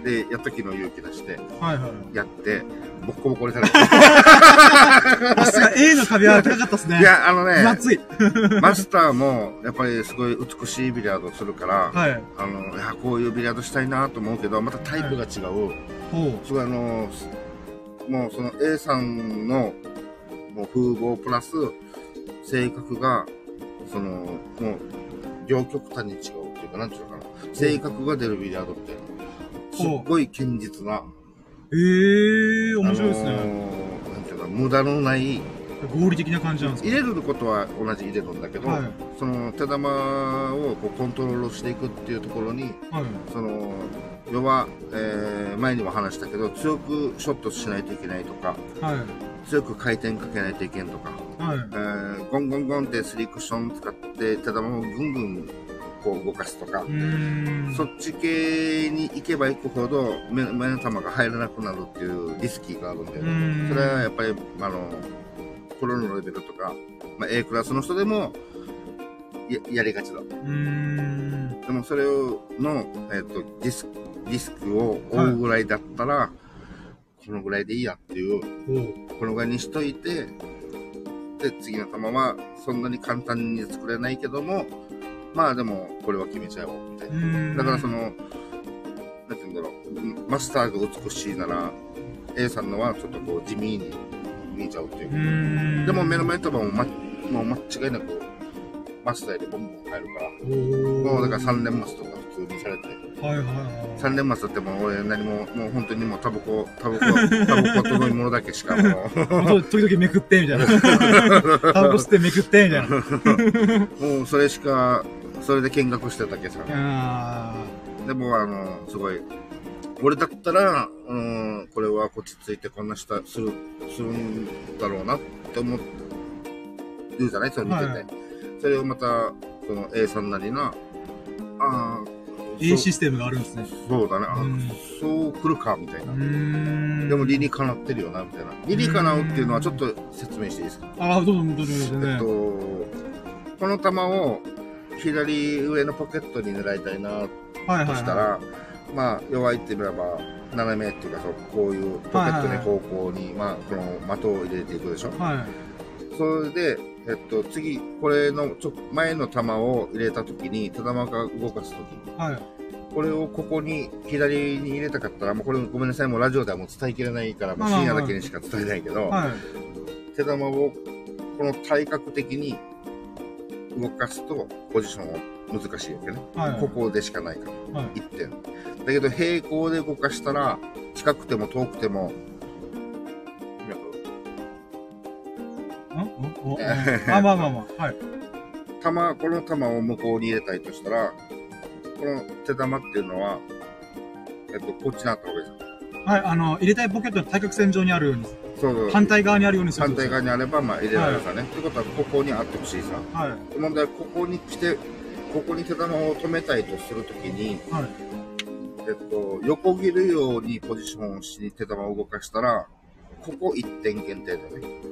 Speaker 2: で、やった時の勇気出して、
Speaker 1: はいはい。
Speaker 2: やって、ボッコボコにされて。
Speaker 1: さすが A の壁は高かったですね。
Speaker 2: いや、あのね、
Speaker 1: 熱い。
Speaker 2: マスターも、やっぱりすごい美しいビリヤードをするから、
Speaker 1: はい。
Speaker 2: あの、いや、こういうビリヤードしたいなと思うけど、またタイプが違う。
Speaker 1: ほ
Speaker 2: すごいあの、もうその A さんの、もう風貌プラス、性格が、その、もう、両極端に違うっていうか、なんていうのかな。性格が出るビリヤードって、すっごい堅実な、
Speaker 1: う。ええー、面白いですね。
Speaker 2: あのーなんていうの、無駄のない、
Speaker 1: 合理的な感じなんですか？
Speaker 2: 入れることは同じ入れるんだけど、
Speaker 1: はい。
Speaker 2: その手玉をこうコントロールしていくっていうところに、
Speaker 1: はい。
Speaker 2: その、要は、えー前にも話したけど、強くショットしないといけないとか、
Speaker 1: はい。
Speaker 2: 強く回転かけないといけんとか、
Speaker 1: はい。
Speaker 2: えーゴンゴンゴンってスリークッション使って手玉をぐんぐんこう動かすとか。そっち系に行けば行くほど目目の球が入らなくなるっていうリスキーがあるんだ。それはやっぱり、あの、プロのレベルとか、まあ、A クラスの人でもややりがちだ。でもそれをの、えっ、と、リスク、リスクを負うぐらいだったら、このぐらいでいいやっていう。このぐらいにしといて、で、次の球はそんなに簡単に作れないけども、まあでも、これは決めちゃおう、みたいうな。だからその、なんて言うんだろう、マスターが美しいなら、A さんのはちょっとこう地味に見えちゃうっていう。でも目の前とも、ま、もう間違いなく、マスターよりボンボン入るから、もうだから3連マスとか普通にされて、
Speaker 1: はいはいはい。
Speaker 2: 3連マスってもう俺何も、もう本当にもうタバコ、タバコ、タバコと飲み物だけしかもう、
Speaker 1: 時々めくって、みたいな。タバコ吸ってめくって、みたいな。
Speaker 2: もうそれしか、それで見学してただけさ。
Speaker 1: あ
Speaker 2: でもあの、すごい、俺だったら、うん、これはこっちついてこんなした、する、するんだろうなって思う、言うじゃない？それ見てて。
Speaker 1: はい
Speaker 2: それをまた、その A さんなりな、ああ、
Speaker 1: ー A システムがあるんですね。
Speaker 2: そうだね、あ
Speaker 1: うん
Speaker 2: そう来るか、みたいうな。でも理にかなってるよな、みたいな。理にかなうっていうのはちょっと説明していいですか？
Speaker 1: ああ、どうぞどうぞどうぞ全
Speaker 2: えっ
Speaker 1: 然。
Speaker 2: と、この球を左上のポケットに狙いたいな
Speaker 1: はいはい
Speaker 2: としたら、
Speaker 1: は
Speaker 2: まあ、弱いってみれば、斜めっていうか、そうこういうポケットの方向に、まあ、この的を入れていくでしょ？
Speaker 1: い。はい。
Speaker 2: それで、えっと、次、これのちょ前の球を入れたときに、手玉が動かすときに、
Speaker 1: はい。
Speaker 2: これをここに、左に入れたかったら、もうこれごめんなさい、もうラジオではもう伝えきれないから、もう
Speaker 1: まあ
Speaker 2: 深夜だけにしか伝えないけど、
Speaker 1: はい。
Speaker 2: 手玉をこの体格的に動かすとポジションは難しいわけね。
Speaker 1: はい。
Speaker 2: ここでしかないから、
Speaker 1: はい。
Speaker 2: 1点。だけど平行で動かしたら、近くても遠くても、
Speaker 1: あまあまあまあ。はい。
Speaker 2: 玉、この玉を向こうに入れたいとしたら、この手玉っていうのは、えっと、こっちになった方がいいです。
Speaker 1: はい。あの、入れたいポケットの対角線上にあるように、
Speaker 2: そうそう。
Speaker 1: 反対側にあるようにする
Speaker 2: 反対側にあれば、まあ入れられるさね。ってことは、ここにあってほしいさ。
Speaker 1: はい。
Speaker 2: 問題は、ここに来て、ここに手玉を止めたいとするときに、
Speaker 1: はい。
Speaker 2: えっと、横切るようにポジションをしに手玉を動かしたら、ここ1点限定だね。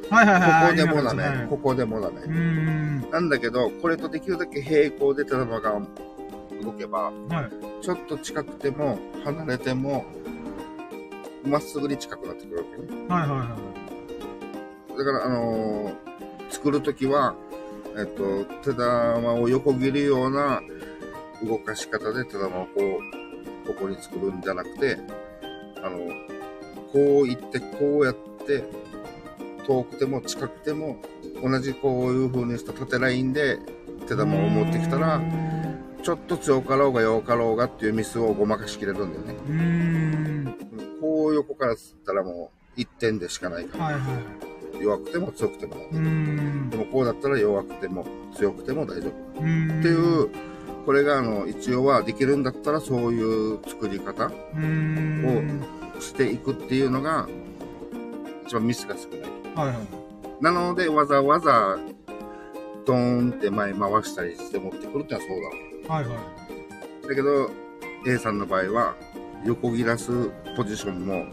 Speaker 1: はいはいはい。
Speaker 2: ここでもダメ、
Speaker 1: はい
Speaker 2: ここでもダメ。
Speaker 1: うーん。
Speaker 2: なんだけど、これとできるだけ平行で手玉が動けば、
Speaker 1: はい。
Speaker 2: ちょっと近くても、離れても、まっすぐに近くなってくるわけね。
Speaker 1: はいはいは
Speaker 2: だから、あのー作るときは、えっと、手玉を横切るような動かし方で手玉をこう、ここに作るんじゃなくて、あの、こう行って、こうやって、遠くても近くても、同じこういう風にした縦ラインで手
Speaker 1: い。
Speaker 2: 玉を持ってきたらちょっと強かろうが弱かろうがっていうミスをごまかしきれるんだよね。
Speaker 1: ん。
Speaker 2: こう横から吸ったらもう1点でしかないから、
Speaker 1: はいはい。
Speaker 2: 弱くても強くても。で。もこうだったら弱くても強くても大丈夫。っていう、これがあの、一応はできるんだったらそういう作り方
Speaker 1: うーん。
Speaker 2: していくっていうのが、一番ミスが少ない。
Speaker 1: はいはい。
Speaker 2: なので、わざわざ、ドーンって前回したりして持ってくるってのはそうだわ。
Speaker 1: はいはい。
Speaker 2: だけど、A さんの場合は、横切らすポジションも、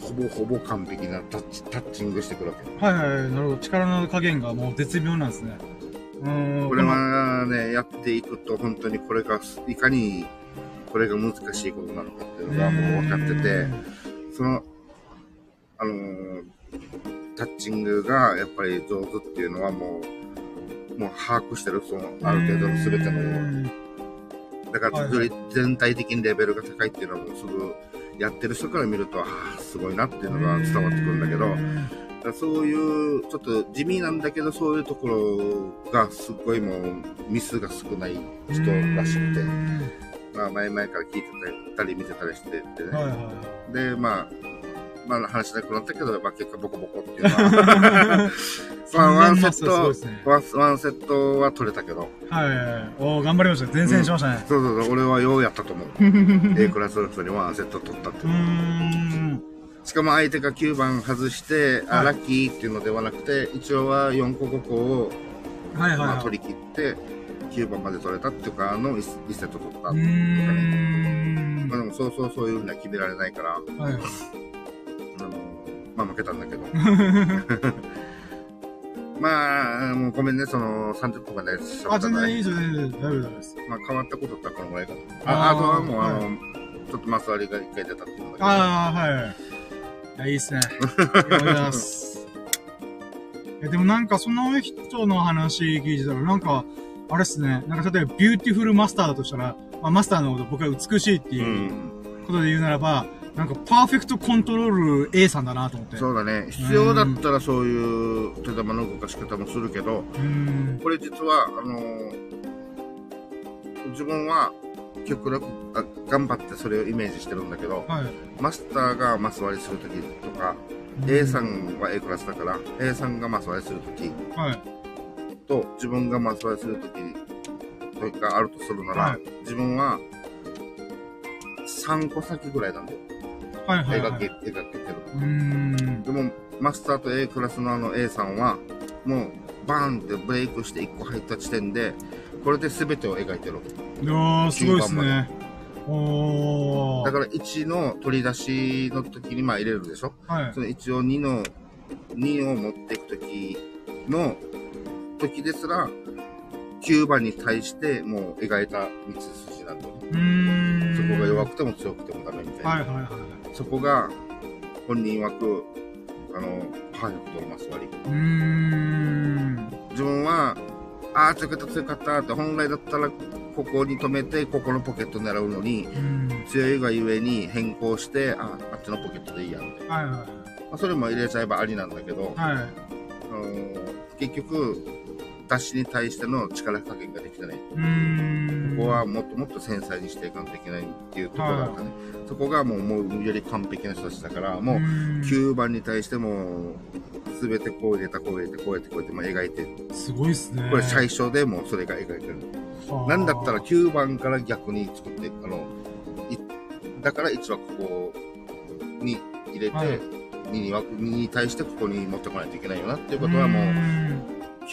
Speaker 2: ほぼほぼ完璧なタッチ、タッチングしてくるわけ。
Speaker 1: はいはい。なるほど。力の加減がもう絶妙なんですね。うーん。
Speaker 2: これはね、やっていくと、本当にこれが、いかに、これが難しいことなのかっていうのがもう分かってて、その、あのータッチングがやっぱり上手っていうのはもう、もう把握してる、その、ある程度の全ての。
Speaker 1: の。
Speaker 2: だから、
Speaker 1: はいはい。
Speaker 2: 全体的にレベルが高いっていうのはもうすぐ、やってる人から見ると、ああ、すごいなっていうのが伝わってくるんだけど、だそういう、ちょっと地味なんだけど、そういうところがすっごいもう、ミスが少ない人らしくて、まあ、前々から聞いてたり見てたりしててね。
Speaker 1: はいはい。
Speaker 2: で、まあ、まあ話しなくなったけど、まあ結果ボコボコっていう のは、まあワンセット
Speaker 1: ね、
Speaker 2: ワンワンセットは取れたけど、
Speaker 1: はいはいはい。おー頑張りました。前線しましたね。
Speaker 2: そうそうそう、俺はようやったと思う。A クラスの人にワンセット取ったっていう。しかも相手が9番外して、あ、
Speaker 1: はい
Speaker 2: ラッキーっていうのではなくて、一応は4個5個を、
Speaker 1: はいはいはい。
Speaker 2: まあ取り切って、9番まで取れたっていうか、あの 1, セット取った。
Speaker 1: うーん。
Speaker 2: まあでもそうそうそういうふうには決められないから、
Speaker 1: はい。
Speaker 2: あの、まあ負けたんだけど。まあ、もうごめんね、その30分までしょ
Speaker 1: あ。全然いいですよ、全然大丈夫です。
Speaker 2: まあ変わったことだったらこのぐらいかな。
Speaker 1: あー
Speaker 2: ああとはもう、あの、
Speaker 1: は
Speaker 2: ちょっとマス割りが一回出たっていうのだけど。
Speaker 1: ああ、はい。いや、いいっすね。ありがとうございます。え、でもなんかその人の話聞いてたら、なんか、あれっすね。なんか例えばビューティフルマスターだとしたら、まあ、マスターのこと僕は美しいって
Speaker 2: う。
Speaker 1: いうんことで言うならば、なんかパーフェクトコントロール A さんだなと思って。
Speaker 2: そうだね。必要だったらそういう手玉の動かし方もするけど。これ実は、あのー自分は極力あ頑張ってそれをイメージしてるんだけど、
Speaker 1: はい。
Speaker 2: マスターがマス割りするときとか、A さんは A クラスだから、A さんがマス割りするとき
Speaker 1: はい。
Speaker 2: と自分がマス割りするときがあるとするなら、
Speaker 1: はい
Speaker 2: 自分は3個先ぐらいなんだよ。
Speaker 1: はいはい、はい。
Speaker 2: 描け、てる。
Speaker 1: うーん。
Speaker 2: でも、マスターと A クラスのあの A さんは、もう、バーンってブレイクして1個入った時点で、これで全てを描いてる。
Speaker 1: いやー、すごいですね。おー。
Speaker 2: だから1の取り出しの時にまあ入れるでしょ
Speaker 1: はい
Speaker 2: そ。の一応2の、2を持っていく時の時ですら、9番に対してもう描いた道筋なんだよね。
Speaker 1: うーん。
Speaker 2: そこが弱くても強くてもダメみたいな。
Speaker 1: はいはいはい。
Speaker 2: そこが本人曰く、あの、パーフェクトのマス割り。
Speaker 1: うーん。
Speaker 2: 自分は、ああ、強かった強かったって、本来だったらここに止めて、ここのポケット狙うのに、
Speaker 1: うん。
Speaker 2: 強いがゆえに変更して、ああ、あっちのポケットでいいや、みたいな。
Speaker 1: はいはい
Speaker 2: まあ、それも入れちゃえばありなんだけど、
Speaker 1: はい。はい。
Speaker 2: あのー結局、出しに対しての力加減ができてない。ここはもっともっと繊細にしていかないといけないっていうところだったね。そこがもう、もうより完璧な人たちだから、もう、
Speaker 1: ん
Speaker 2: 9番に対しても、すべてこう入れた、こう入れて、こうやって、こうやって、まあ、描いてる。
Speaker 1: すごいっすね。
Speaker 2: これ最初でもうそれが描いてる。
Speaker 1: はあ
Speaker 2: なんだったら9番から逆に作って、あの、いだから1はここに入れて、
Speaker 1: はい
Speaker 2: 2には、2に対してここに持ってこないといけないよなっていうことはもう、
Speaker 1: ん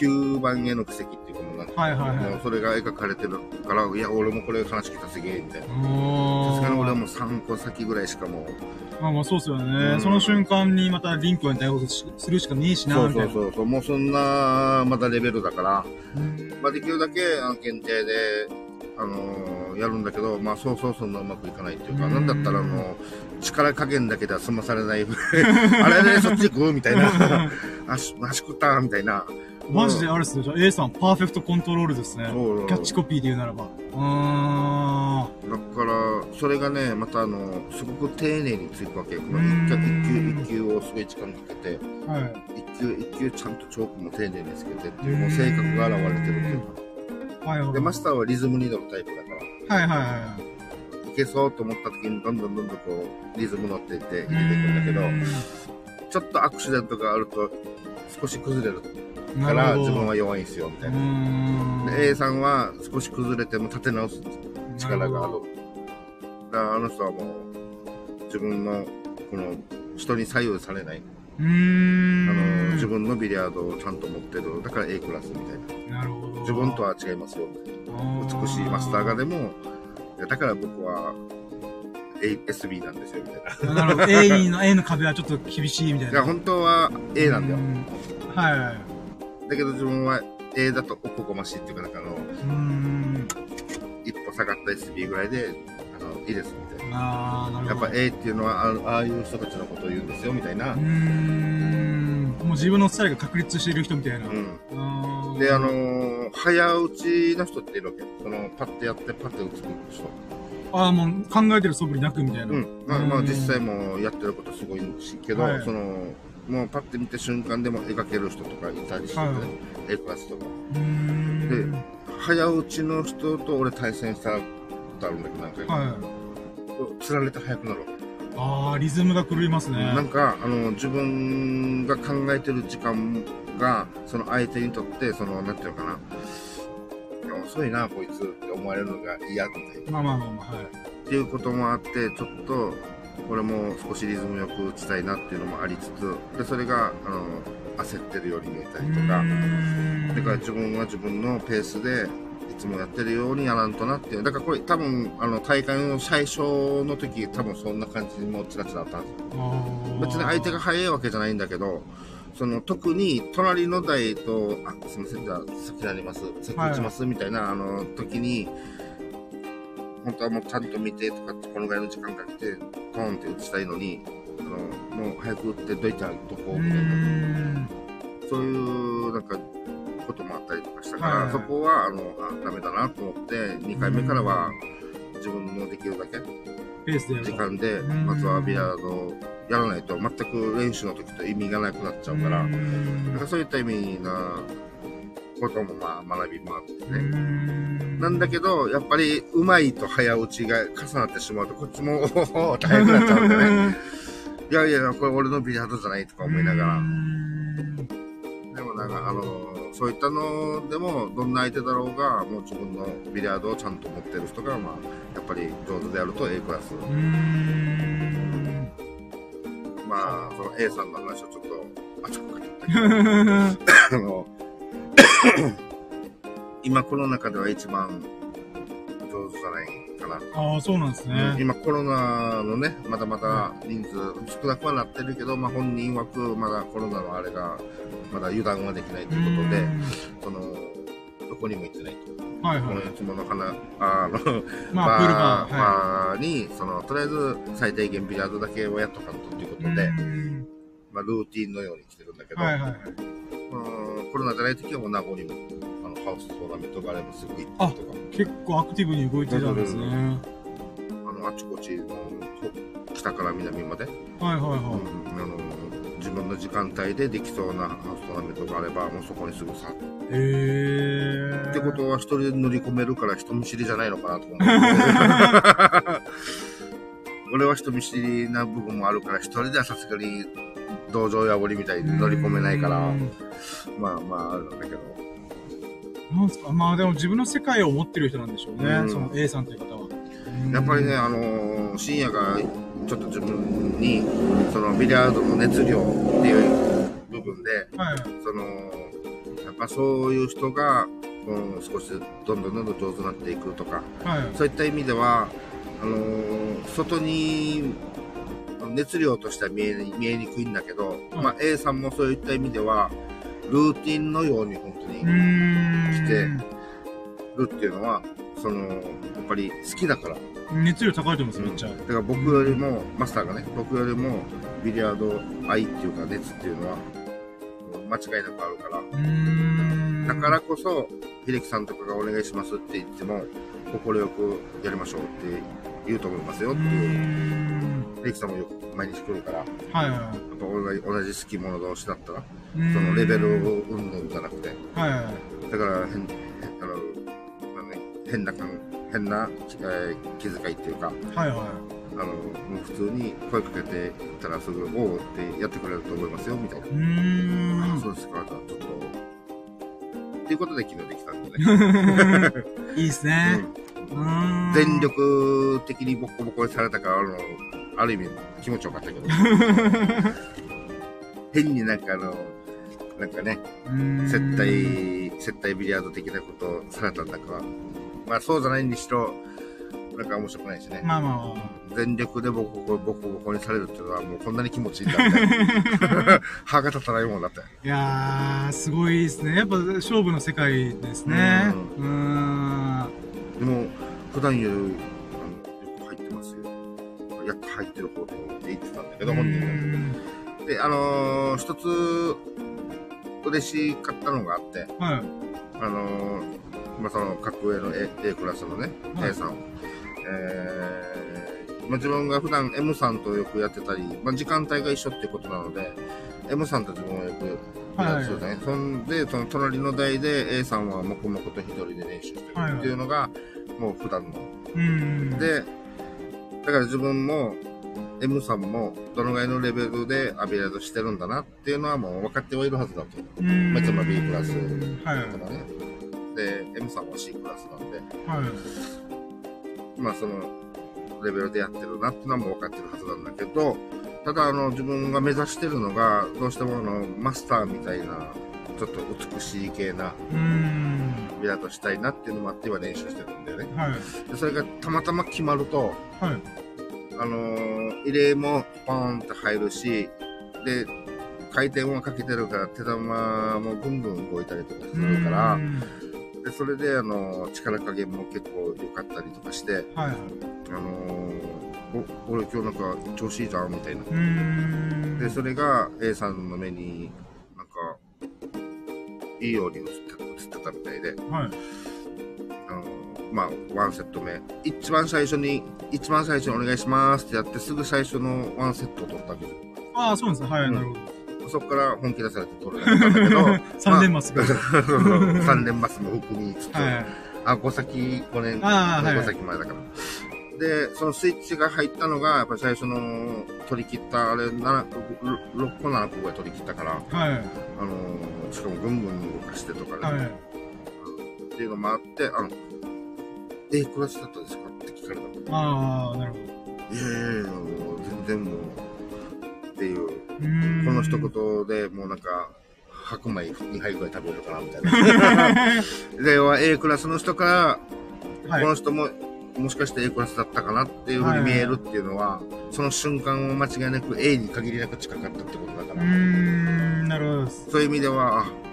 Speaker 2: 9番への布石っていうかもうなんて
Speaker 1: はいはいはい。
Speaker 2: もうそれが描かれてるから、いや、俺もこれ話聞いたすげえ、みたいな。さ
Speaker 1: お
Speaker 2: すがに俺は
Speaker 1: ー
Speaker 2: もう3個先ぐらいしかもう、
Speaker 1: まあまあそうっすよね、
Speaker 2: うん。
Speaker 1: その瞬間にまたリンクに対応するしかねえしな、
Speaker 2: そう
Speaker 1: みたいうな。
Speaker 2: そそうそう、もうそんな、まだレベルだから、
Speaker 1: うん。
Speaker 2: まあできるだけあの限定で、あのーやるんだけど、まあそうそうそんなうまくいかないっていうか、
Speaker 1: うん。
Speaker 2: なんだったらあの、力加減だけでは済まされない、あれでそっち行く？みたいな、足、足食った？みたいな。
Speaker 1: マジであれっすね。じゃあ A さん、パーフェクトコントロールですね。キャッチコピーで言うならば。あ
Speaker 2: だから、それがね、またあの、すごく丁寧についくわけ。この
Speaker 1: うん
Speaker 2: 一球一球をすごい時間かけて、
Speaker 1: ー。はい。
Speaker 2: 一球一球ちゃんとチョークも丁寧につけてっていう、もう性格が現れてるっていうか。
Speaker 1: はいはい。
Speaker 2: で、マスターはリズムに乗るタイプだから、
Speaker 1: はいはいはい。
Speaker 2: いけそうと思った時にどんどんどんどんこう、リズム乗っていって入れていくんだけど、ちょっとアクシデントがあると少し崩れる
Speaker 1: ど
Speaker 2: から自分は弱いんですよ、みたいな。
Speaker 1: な
Speaker 2: で A さんは少し崩れても立て直す力がある。だからあの人はもう自分のこの人に左右されない。あの自分のビリヤードをちゃんと持ってる。だから A クラスみたいな。
Speaker 1: なるほど。
Speaker 2: 自分とは違いますよ。美しいマスターがでも、だから僕は A SB なんですよ、みたいな。
Speaker 1: なるほど。A の、A の壁はちょっと厳しいみたい
Speaker 2: いや、
Speaker 1: な。
Speaker 2: 本当は A なんだよ。
Speaker 1: うはいはい。
Speaker 2: だけど自分は A だとおこがましいっていうか、なんかあの、
Speaker 1: うーん。
Speaker 2: 一歩下がった SB ぐらいで、あの、いいです、みたいな。
Speaker 1: なるほど。
Speaker 2: やっぱ A っていうのは、あああいう人たちのことを言うんですよ、みたいな
Speaker 1: うー。ん。もう自分のスタイルが確立している人みたいな。
Speaker 2: うん。で、あのー早打ちの人っているわけ。その、パッてやって、パッて打つ人。
Speaker 1: あー、もう考えてる素振りなくみたいな。
Speaker 2: うん。まあ、まあ、
Speaker 1: うん
Speaker 2: 実際もやってることすごいしけど、
Speaker 1: はい
Speaker 2: その、もうパッて見た瞬間でも描ける人とかいたりしてね、
Speaker 1: はい
Speaker 2: A クラスとか。
Speaker 1: うーん。
Speaker 2: 早打ちの人と俺対戦したことあるんだけど、なんか、
Speaker 1: はい。
Speaker 2: つられて速くなるわけ。
Speaker 1: あー、リズムが狂いますね。
Speaker 2: なんか、あの、自分が考えてる時間が、その相手にとって、その、なんていうのかな、遅いな、こいつって思われるのが嫌みたいな。
Speaker 1: まあまあまあまあ、はい。
Speaker 2: っていうこともあって、ちょっと、俺も少しリズムよく打ちたいなっていうのもありつつ、で、それが、あの、焦ってるように見えたりとか、だから自分は自分のペースで、いつもやってるようにやらんとなっていう。だからこれ多分、あの、大会の最初の時、多分そんな感じにもちらちらあったんですよ別に相手が速いわけじゃないんだけど、その特に隣の台と、あ、すみません、じゃあ先になります、先打ちますみたいな、あの時に、本当はもうちゃんと見てとかって、このぐらいの時間かけて、トーンって打ちたいのに、あのもう早く打ってどいたらどこ
Speaker 1: う
Speaker 2: みたいな、
Speaker 1: ん。
Speaker 2: そういうなんかこともあったりとかしたから、
Speaker 1: はい
Speaker 2: そこはあのあダメだなと思って、2回目からは自分のできるだけ時間で、
Speaker 1: うん。
Speaker 2: まずはビリヤードをやらないと、全く練習の時と意味がなくなっちゃうから、
Speaker 1: うん。
Speaker 2: なんかそういった意味なこともまあ学びもあって
Speaker 1: う
Speaker 2: ね。
Speaker 1: ん
Speaker 2: なんだけど、やっぱり上手いと早打ちが重なってしまうと、こっちも大変くなっちゃうんでね。いやいや、これ俺のビリヤードじゃないとか思いなが
Speaker 1: う
Speaker 2: ら。
Speaker 1: ん
Speaker 2: でもなんかあの、そういったのでも、どんな相手だろうが、もう自分のビリヤードをちゃんと持ってる人が、まあ、やっぱり上手であると A クラス。
Speaker 1: うん
Speaker 2: まあ、その A さんの話をちょっと、あちこかったけど、あの、今この中では一番上手じゃないかな。
Speaker 1: ああ、そうなんですね。
Speaker 2: 今コロナのね、まだまだ人数少なくはなってるけど、まあ本人曰くまだコロナのあれが、まだ油断はできないということで、その、どこにも行ってないと。
Speaker 1: はいはい。
Speaker 2: このいつもの花、あの、
Speaker 1: まあ、バー。は
Speaker 2: バーに、その、とりあえず最低限ビリヤードだけはやっとかんとっていうこと
Speaker 1: い。
Speaker 2: で、
Speaker 1: うん
Speaker 2: まあルーティンのように来てるんだけど、
Speaker 1: はいはいはい。
Speaker 2: うんコロナじゃない時はもう名護にも、ハウストーナメントがあればすぐ行ったりとか、
Speaker 1: 結構アクティブに動いてたんですね。
Speaker 2: あの、あちこちの、北から南まで、
Speaker 1: はいはいは
Speaker 2: うんあの自分の時間帯でできそうなハウストーナメントがあれば、もうそこにすぐさ。
Speaker 1: い。へえ。
Speaker 2: ってことは、一人で乗り込めるから人見知りじゃないのかなと思って。俺は人見知りな部分もあるから、一人ではさすがに道場破りみたいに乗り込めないから
Speaker 1: う、ん
Speaker 2: まあまああるんだけど。
Speaker 1: なんすか？まあでも自分の世界を持ってる人なんでしょうね。
Speaker 2: うん
Speaker 1: その A さんという方は。
Speaker 2: やっぱりね、あのー深夜がちょっと自分に、そのビリヤードの熱量っていう部分で、
Speaker 1: はい。
Speaker 2: その、やっぱそういう人がうん、少しどんどんどんどん上手になっていくとか、
Speaker 1: はい。
Speaker 2: そういった意味では、あのー外に熱量としては見えに見えにくいんだけど、
Speaker 1: うん
Speaker 2: まあ A さんもそういった意味では、ルーティンのように本当に
Speaker 1: うーん。
Speaker 2: 来てるっていうのは、その、やっぱり好きだから。
Speaker 1: 熱量高いと思います、めっちゃ。
Speaker 2: だから僕よりも、マスターがね、僕よりもビリヤード愛っていうか熱っていうのは、間違いなくあるから。だからこそ、秀樹さんとかがお願いしますって言っても、快くやりましょうって言うと思いますよっていう。
Speaker 1: ん。
Speaker 2: 秀樹さんもよく毎日来るから、やっ
Speaker 1: はいはい。
Speaker 2: ぱ同じ同じ好き者同士だったら、そのレベルをうんぬんじゃなくて、
Speaker 1: はいはい。
Speaker 2: だから変、変あの、まあね、変な感、変な、えー気遣いっていうか、
Speaker 1: はいは
Speaker 2: あの、もう普通に声かけてたらすぐ、おうってやってくれると思いますよ、みたいな。
Speaker 1: い。うーん。
Speaker 2: そうですか、じゃあちょっと。っていうことで昨日できたんでね。
Speaker 1: いいですね。うーん。
Speaker 2: 全力的にボッコボコにされたから、あの、ある意味気持ちよかったけど。変になんかあの、なんかね。接待、接待ビリヤード的なことをされたんだか、まあそうじゃないにしろ、なんか面白くないしね。
Speaker 1: まあまあまあ。
Speaker 2: 全力でボコボコボコボコにされるっていうのはもうこんなに気持ちいいんだみたいな。歯が立たないもんだって。
Speaker 1: いやー、すごいですね。やっぱ勝負の世界ですね。うーん。
Speaker 2: でも、普段より、あの、よく入ってますよ。やっと入ってる方とって言ってたんだけど、本人が。で、あのー一つ、嬉しかったのがあって、
Speaker 1: はい。
Speaker 2: あのーまあ、その、格上の A, A クラスのね、
Speaker 1: はい
Speaker 2: A さん。えー、まあ、自分が普段 M さんとよくやってたり、まあ、時間帯が一緒ってことなので、M さんと自分はよくやってたね。そんで、その隣の台で A さんは黙々と一人で練習してるっていうのが、もう普段の。で、だから自分も、M さんもどのぐらいのレベルでアビレードしてるんだなっていうのはもう分かってはいるはずだと。まあいつも B クラス
Speaker 1: はい。
Speaker 2: とかね。で、M さんは C クラスなんで、
Speaker 1: はい。
Speaker 2: まあそのレベルでやってるなっていうのはもう分かってるはずなんだけど、ただあの自分が目指してるのが、どうしてもあのマスターみたいな、ちょっと美しい系な
Speaker 1: うーん。
Speaker 2: ビラとしたいなっていうのもあって今練習してるんだよね。
Speaker 1: はい。
Speaker 2: でそれがたまたま決まると、
Speaker 1: はい。
Speaker 2: あのー入れもポーンって入るし、で、回転はかけてるから手玉もぐんぐん動いたりとかするからで、それであのー力加減も結構良かったりとかして、
Speaker 1: はい。
Speaker 2: あのーお、俺今日なんか調子いいじゃんみたいな。で、それが A さんの目になんか、いいように映って映ってたみたいで、
Speaker 1: はい。
Speaker 2: まあ、ワンセット目。一番最初に、一番最初にお願いしますってやって、すぐ最初のワンセットを取ったわけですよ。
Speaker 1: ああ、そうなんですね。はい、なるほど。
Speaker 2: そこから本気出されて取れなかったんだけど、
Speaker 1: 三連マスが。
Speaker 2: そうそうそう三連マスも含みつつ、
Speaker 1: はい。
Speaker 2: あ、5先、5年、
Speaker 1: あーはい
Speaker 2: 5先前だから。で、そのスイッチが入ったのが、やっぱり最初の取り切った、あれ、7 6個、7個ぐらい取り切ったから、
Speaker 1: はい。
Speaker 2: あのーしかもぐんぐん動かしてとかね、
Speaker 1: はい。
Speaker 2: っていうのもあって、あの、A クラスだったんですか？って聞かれたの。
Speaker 1: ああ、なるほど。
Speaker 2: いやいやいや、もう全然もう、っていう、
Speaker 1: う
Speaker 2: この一言でもうなんか、白米2杯ぐらい食べるかな、みたいな。で、A クラスの人から、
Speaker 1: はい
Speaker 2: この人も、もしかして A クラスだったかなっていうふうに見えるっていうのは、その瞬間を間違いなく A に限りなく近かったってことだから、
Speaker 1: ん、なるほど。
Speaker 2: そういう意味では、あ。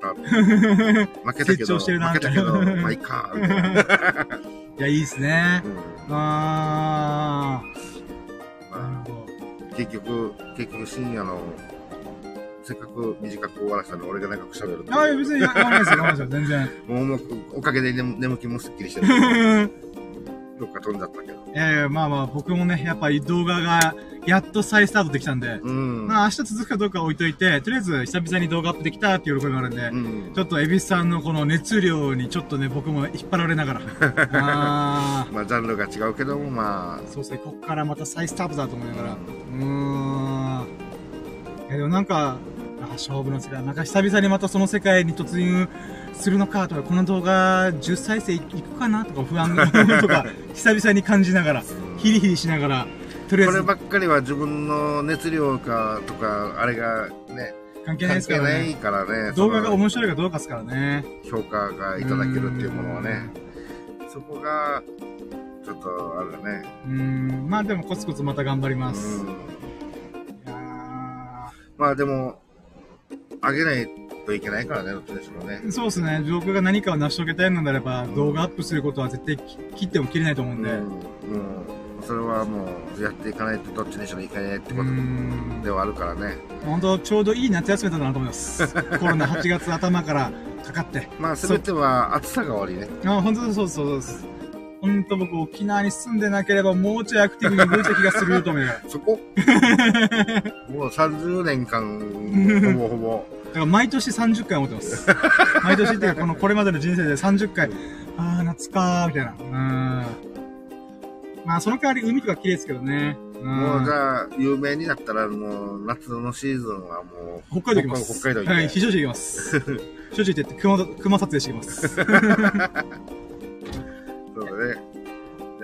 Speaker 2: 負けたけど、
Speaker 1: 成長してるな
Speaker 2: 負けたけど、まあいいか、みたいな。
Speaker 1: いや、いいっすね。
Speaker 2: うん
Speaker 1: ああ、な
Speaker 2: まあ、結局、結局深夜の、せっかく短く終わらせたのに俺が長く喋る
Speaker 1: ど。ああ、別にやらないですよ、全然。
Speaker 2: もうもうおかげで眠眠気もすっきりしてる。どっか飛んじゃったけど。
Speaker 1: いやいや、まあまあ、僕もね、やっぱり動画が、やっと再スタートできたんで、
Speaker 2: うん。
Speaker 1: まあ明日続くかどうかは置いといて、とりあえず久々に動画アップできたっていう喜びがあるんで、
Speaker 2: うん
Speaker 1: ちょっと、エビスさんのこの熱量にちょっとね、僕も引っ張られながら。あ
Speaker 2: まあ、ジャンルが違うけども、ま
Speaker 1: あ、そうですね、こっからまた再スタートだと思いながら。
Speaker 2: あ、
Speaker 1: うーん。いや、でもなんか、あ勝負の世界、なんか久々にまたその世界に突入するのかとか、この動画10再生いくかなとか不安 とか、久々に感じながら、ヒリヒリしながら、とりあえず
Speaker 2: これ、ばっかりは自分の熱量かとか、あれがね、
Speaker 1: 関係ないですからね。
Speaker 2: からね。
Speaker 1: 動画が面白いかどうかですからね。
Speaker 2: 評価がいただけるっていうものはね。そこが、ちょっと、あれだね。
Speaker 1: うーん、まあでもコツコツまた頑張ります。
Speaker 2: まあでも、あげないといけないからね、どっちでしょうね。
Speaker 1: ーそうですね。僕が何かを成し遂げたいのであれば、動画アップすることは絶対き切っても切れないと思うんで。
Speaker 2: うん。もう、それはもう、やっていかないとどっちにしろいけないってこと
Speaker 1: ん
Speaker 2: ではあるからね。
Speaker 1: 本当ちょうどいい夏休みだなと思います。コロナ8月頭からかかって。
Speaker 2: まあ、すべては暑さが悪いね。
Speaker 1: あ、本当そうそうそう。本当僕沖縄に住んでなければもうちょいアクティブに動いた気がすると思いながら。
Speaker 2: そこ？もう30年間、ほぼほぼ。
Speaker 1: だから毎年30回思ってます。毎年っていうか、この、これまでの人生で30回、あー、夏かー、みたいな。うん。まあ、その代わり海とか綺麗ですけどね。うん。
Speaker 2: もうじゃあ、有名になったら、もう、夏のシーズンはもう、
Speaker 1: 北海道行きます。
Speaker 2: 北海道行って
Speaker 1: はい、非常時行きます。非常時行って、熊、熊撮影してきます。
Speaker 2: そうだね。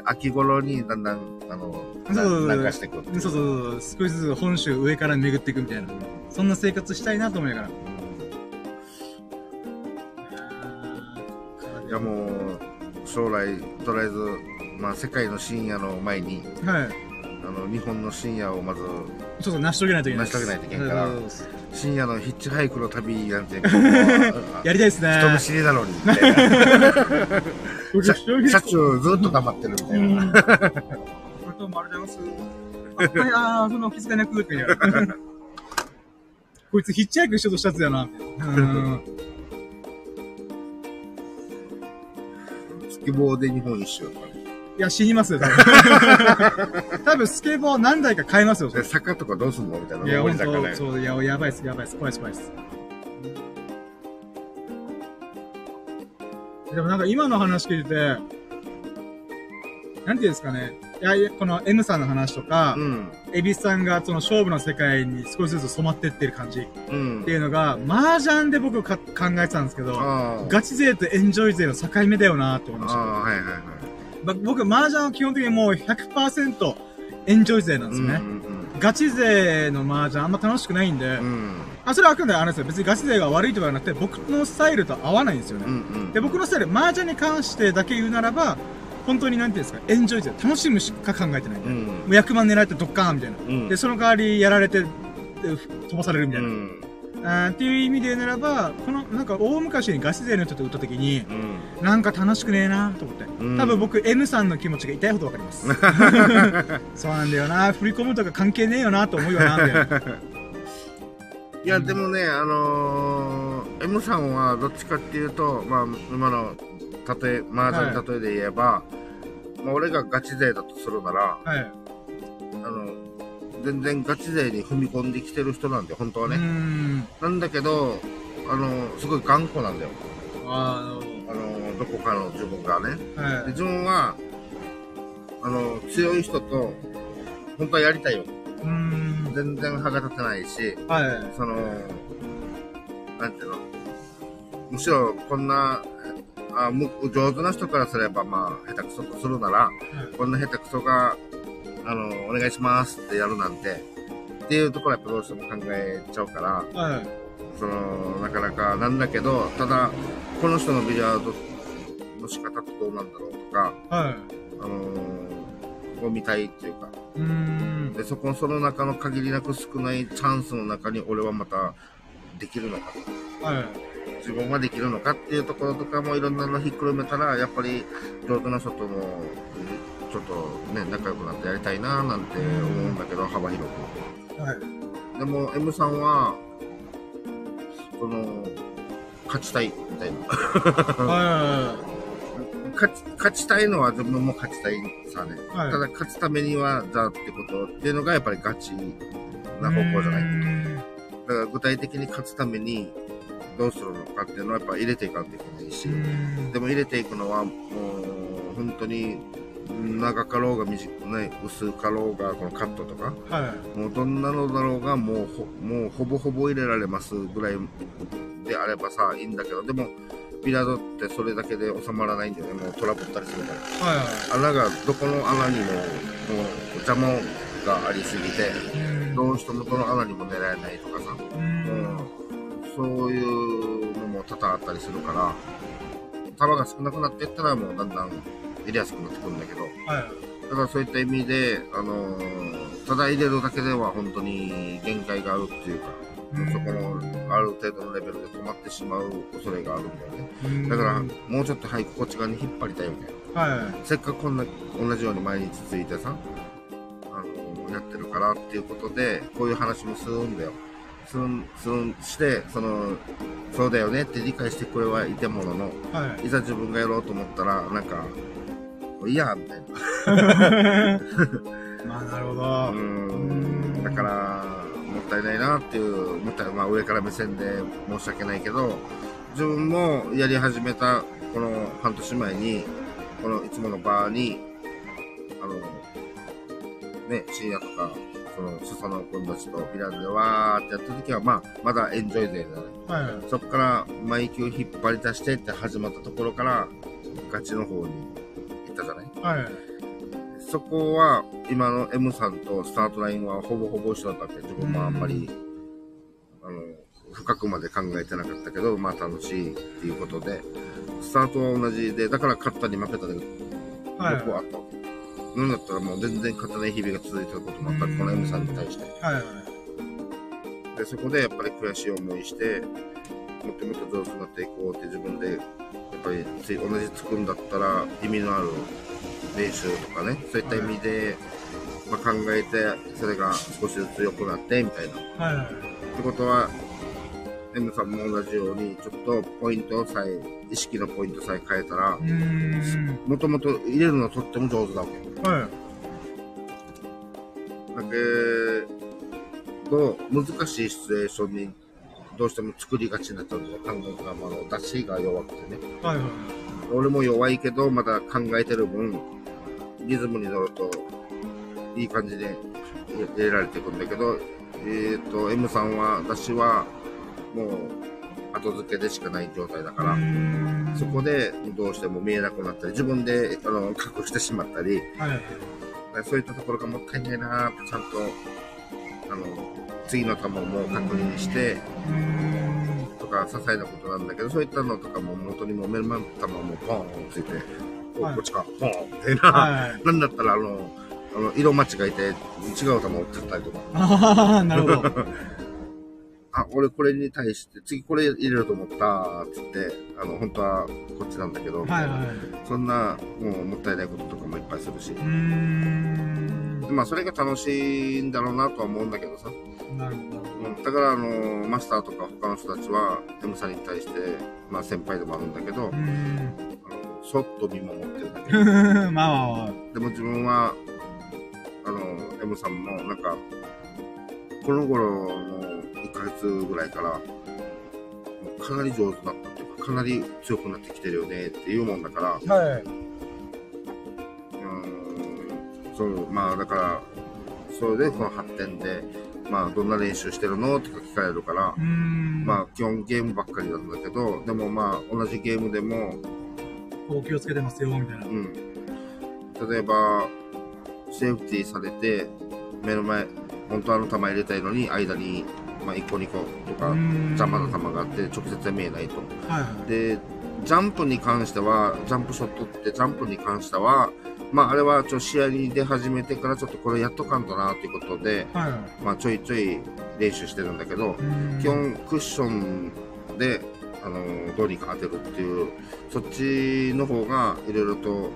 Speaker 2: で秋頃にだんだん、あの、
Speaker 1: そうそうそう
Speaker 2: 南下していくってい
Speaker 1: そうそうそう、少しずつ本州上から巡っていくみたいな。そんな生活したいなと思いながら。
Speaker 2: いやもう、将来、とりあえず、まあ、世界の深夜の前に、
Speaker 1: はい。
Speaker 2: あの、日本の深夜をまず、
Speaker 1: そうそう、成し遂げないといけない。
Speaker 2: 成し遂げないといけんから
Speaker 1: そうそうそう
Speaker 2: 深夜のヒッチハイクの旅なんて、
Speaker 1: やりたいですね。
Speaker 2: 人見知りなのに、みたいな。
Speaker 1: 車
Speaker 2: 車中ずっと黙ってるみたいな。
Speaker 1: うん。これともありがとうございます。あはい、あー、その気づかなくって言う。こいつヒッチハイクしようとしたやつだよな、みたいな。うん。
Speaker 2: スケボーで日本一周とかね。
Speaker 1: いや、死にますよ、多分。多分、スケボー何台か買えますよ、それ
Speaker 2: で、坂とかどうすんのみたいな。
Speaker 1: いや、
Speaker 2: 上
Speaker 1: ほんと、
Speaker 2: り坂ね。
Speaker 1: そう、いや、やばいっす、やばいっす、怖いっす、怖いっす。でもなんか今の話聞いてて、なんていうんですかね。いやいや、この M さんの話とか
Speaker 2: う、ん。
Speaker 1: エビスさんがその勝負の世界に少しずつ染まってってる感じっ
Speaker 2: うん
Speaker 1: て。いうのが、麻雀で僕か考えてたんですけど。ガチ勢とエンジョイ勢の境目だよなって思いました。
Speaker 2: ああ、はいはいはい。
Speaker 1: ば僕、麻雀は基本的にもう100%エンジョイ勢なんですよね。
Speaker 2: うん
Speaker 1: ガチ勢の麻雀あんま楽しくないんで、
Speaker 2: うんうん。
Speaker 1: あ、それはあくまであれですよ。別にガチ勢が悪いとかじゃなくて、僕のスタイルと合わないんですよね。
Speaker 2: うんうん。
Speaker 1: で、僕のスタイル、麻雀に関してだけ言うならば、本当になんていうんですか、エンジョイ勢、楽しむしか考えてないんで。
Speaker 2: うん。
Speaker 1: もう役満狙ってドッカーンみたいな。
Speaker 2: うん。
Speaker 1: で、その代わりやられて、で飛ばされるみたいな。
Speaker 2: うん。
Speaker 1: あーっていう意味で言うならば、この、なんか大昔にガチ勢の人と打った時に、
Speaker 2: うん。
Speaker 1: なんか楽しくねえなと思って。
Speaker 2: うん
Speaker 1: 多分僕 M さんの気持ちが痛いほどわかります。そうなんだよな。振り込むとか関係ねえよなと思うよな、みたいな。
Speaker 2: いや、でもね、あのー、M さんはどっちかっていうと、まあ、今の、例え、麻雀の例えで言えば、まあ、俺がガチ勢だとするなら、
Speaker 1: はい。
Speaker 2: あの、全然ガチ勢に踏み込んできてる人なんで、本当はね。
Speaker 1: ん。
Speaker 2: なんだけど、あの、すごい頑固なんだよ。
Speaker 1: あ
Speaker 2: あの、どこかの自分がね。
Speaker 1: の、は
Speaker 2: で自分は、あの、強い人と、本当はやりたいよ。全然歯が立てないし、
Speaker 1: はい。
Speaker 2: その、なんていうの、むしろこんな、あむ上手な人からすれば、まあ、下手くそとするなら、こんな下手くそが、あの、お願いしますってやるなんて、っていうところはやっぱどうしても考えちゃうから、
Speaker 1: はい。
Speaker 2: その、なかなかなんだけど、ただ、この人のビリヤードの仕方ってどうなんだろうとか、
Speaker 1: はい。
Speaker 2: あのーを見たいっていうか、
Speaker 1: う。
Speaker 2: で、そこ、その中の限りなく少ないチャンスの中に俺はまたできるのかと。
Speaker 1: はい。
Speaker 2: 自分はできるのかっていうところとかもいろんなのひっくるめたら、やっぱり上手な人とも、ちょっとね、仲良くなってやりたいななんて思うんだけど、幅広く。
Speaker 1: はい。
Speaker 2: でも、M さんは、その、勝ちたいみたいな。
Speaker 1: は
Speaker 2: 勝ち、勝ちたいのは自分も勝ちたいさね。
Speaker 1: い。はい。
Speaker 2: ただ、勝つためには、じゃあってことっていうのがやっぱりガチな方向じゃない。
Speaker 1: い。
Speaker 2: だから具体的に勝つためにどうするのかっていうのはやっぱ入れていかんといけないし、でも入れていくのはもう本当に長かろうが短くない薄かろうがこのカットとか
Speaker 1: はい。
Speaker 2: もうどんなのだろうがもうほもうほぼほぼ入れられますぐらいであればさいいんだけどでもビラードってそれだけで収まらないんだよねもうトラブったりするから
Speaker 1: は
Speaker 2: 穴がどこの穴にももう邪魔がありすぎて。どうしてもどの穴にも狙えないとかさ
Speaker 1: うん。
Speaker 2: そういうのも多々あったりするから、球が少なくなっていったらもうだんだん入れやすくなってくるんだけど、
Speaker 1: はい。
Speaker 2: だからそういった意味で、あのーただ入れるだけでは本当に限界があるっていうか、
Speaker 1: うん
Speaker 2: そこのある程度のレベルで止まってしまう恐れがあるんだよね。
Speaker 1: うん
Speaker 2: だから、もうちょっとはい、こっち側に引っ張りたいわけ。
Speaker 1: は
Speaker 2: せっかくこんな同じように毎日ついてさ、あのやってるからっていうことで、こういう話もするんだよ。するん、すして、その、そうだよねって理解してくれはいてものの、
Speaker 1: い。はい。
Speaker 2: いざ自分がやろうと思ったら、なんか、いや、みたいな。
Speaker 1: まあ、なるほど。
Speaker 2: うーんだから、もったいないなっていう、もったいまあ上から目線で申し訳ないけど、自分もやり始めたこの半年前に、このいつものバーに、あの、ね、深夜とか、その、裾野君たちとビランでわーってやった時は、まあ、まだエンジョイ勢だね。
Speaker 1: はい。
Speaker 2: そこから、毎球引っ張り出してって始まったところから、ガチの方に行ったじゃない
Speaker 1: はい。
Speaker 2: そこは、今の M さんとスタートラインはほぼほぼ一緒だったわけ。自分もあんまり、あの、深くまで考えてなかったけど、まあ楽しいっていうことで、スタートは同じで、だから勝ったり負けたり、
Speaker 1: はい。
Speaker 2: 両方あったわけ。なんだったらもう全然勝てない日々が続いてることもあった、この M さんに対して。
Speaker 1: はい。
Speaker 2: で、そこでやっぱり悔しい思いして、もっともっと上手になっていこうって自分で、やっぱり同じつくんだったら意味のある練習とかね、そういった意味で、まあ、考えて、それが少しずつ良くなってみたいな。
Speaker 1: はい。
Speaker 2: ってことは、M さんも同じように、ちょっとポイントさえ、意識のポイントさえ変えたら。もともと入れるのとっても上手だわけ。
Speaker 1: はい。
Speaker 2: だけど、難しいシチュエーションにどうしても作りがちになっちゃうんだよ。考えが、まあ、出しが弱くてね。
Speaker 1: はい。はい。
Speaker 2: 俺も弱いけど、まだ考えてる分、リズムに乗ると、いい感じで入れられていくんだけど、えっ、と、M さんは、出しは、もう、後付けでしかない状態だから、そこでどうしても見えなくなったり、自分であの隠してしまったり、
Speaker 1: はい。
Speaker 2: そういったところがもったいないなーってちゃんと、あの、次の球も確認して。とか、些細なことなんだけど、そういったのとかも元にも目の前の球もポーンついて、こっちか、ポーンみたいな。
Speaker 1: はい。
Speaker 2: なんだったら、あの、あの色間違えて違う球を打ってたりとか、
Speaker 1: ああ、なるほど。
Speaker 2: あ、俺これに対して、次これ入れると思ったーって言って、あの、本当はこっちなんだけど、
Speaker 1: はいはい。
Speaker 2: そんな、もうもったいないこととかもいっぱいするし
Speaker 1: う、ーん。
Speaker 2: まあそれが楽しいんだろうなとは思うんだけどさ、
Speaker 1: なるほ
Speaker 2: うん、だからあのマスターとか他の人たちは M さんに対して、まあ、先輩でもあるんだけど。あのそっと見守ってるだけ
Speaker 1: まあまあまあ。
Speaker 2: でも自分はあの M さんもなんかこの頃の1ヶ月ぐらいからかなり上手になったっていうかかなり強くなってきてるよねっていうもんだから
Speaker 1: はい。
Speaker 2: うーんそうまあだからそれでこの発展でまあどんな練習してるのとか聞かれるから。まあ基本ゲームばっかりなんだけど、でもまあ同じゲームでも、
Speaker 1: こう気をつけてますよ、みたいな。
Speaker 2: うん。例えば、セーフティーされて、目の前、本当はあの球入れたいのに、間に、まあ1個2個とか、邪魔な球があって、直接は見えないと。
Speaker 1: はいはい。
Speaker 2: で、ジャンプに関しては、ジャンプショットってジャンプに関しては、まああれはちょっと試合に出始めてからちょっとこれやっとかんとなっていうことで、
Speaker 1: はいはい。
Speaker 2: まあちょいちょい練習してるんだけど、基本クッションで、あのどうにか当てるっていうそっちの方がいろいろと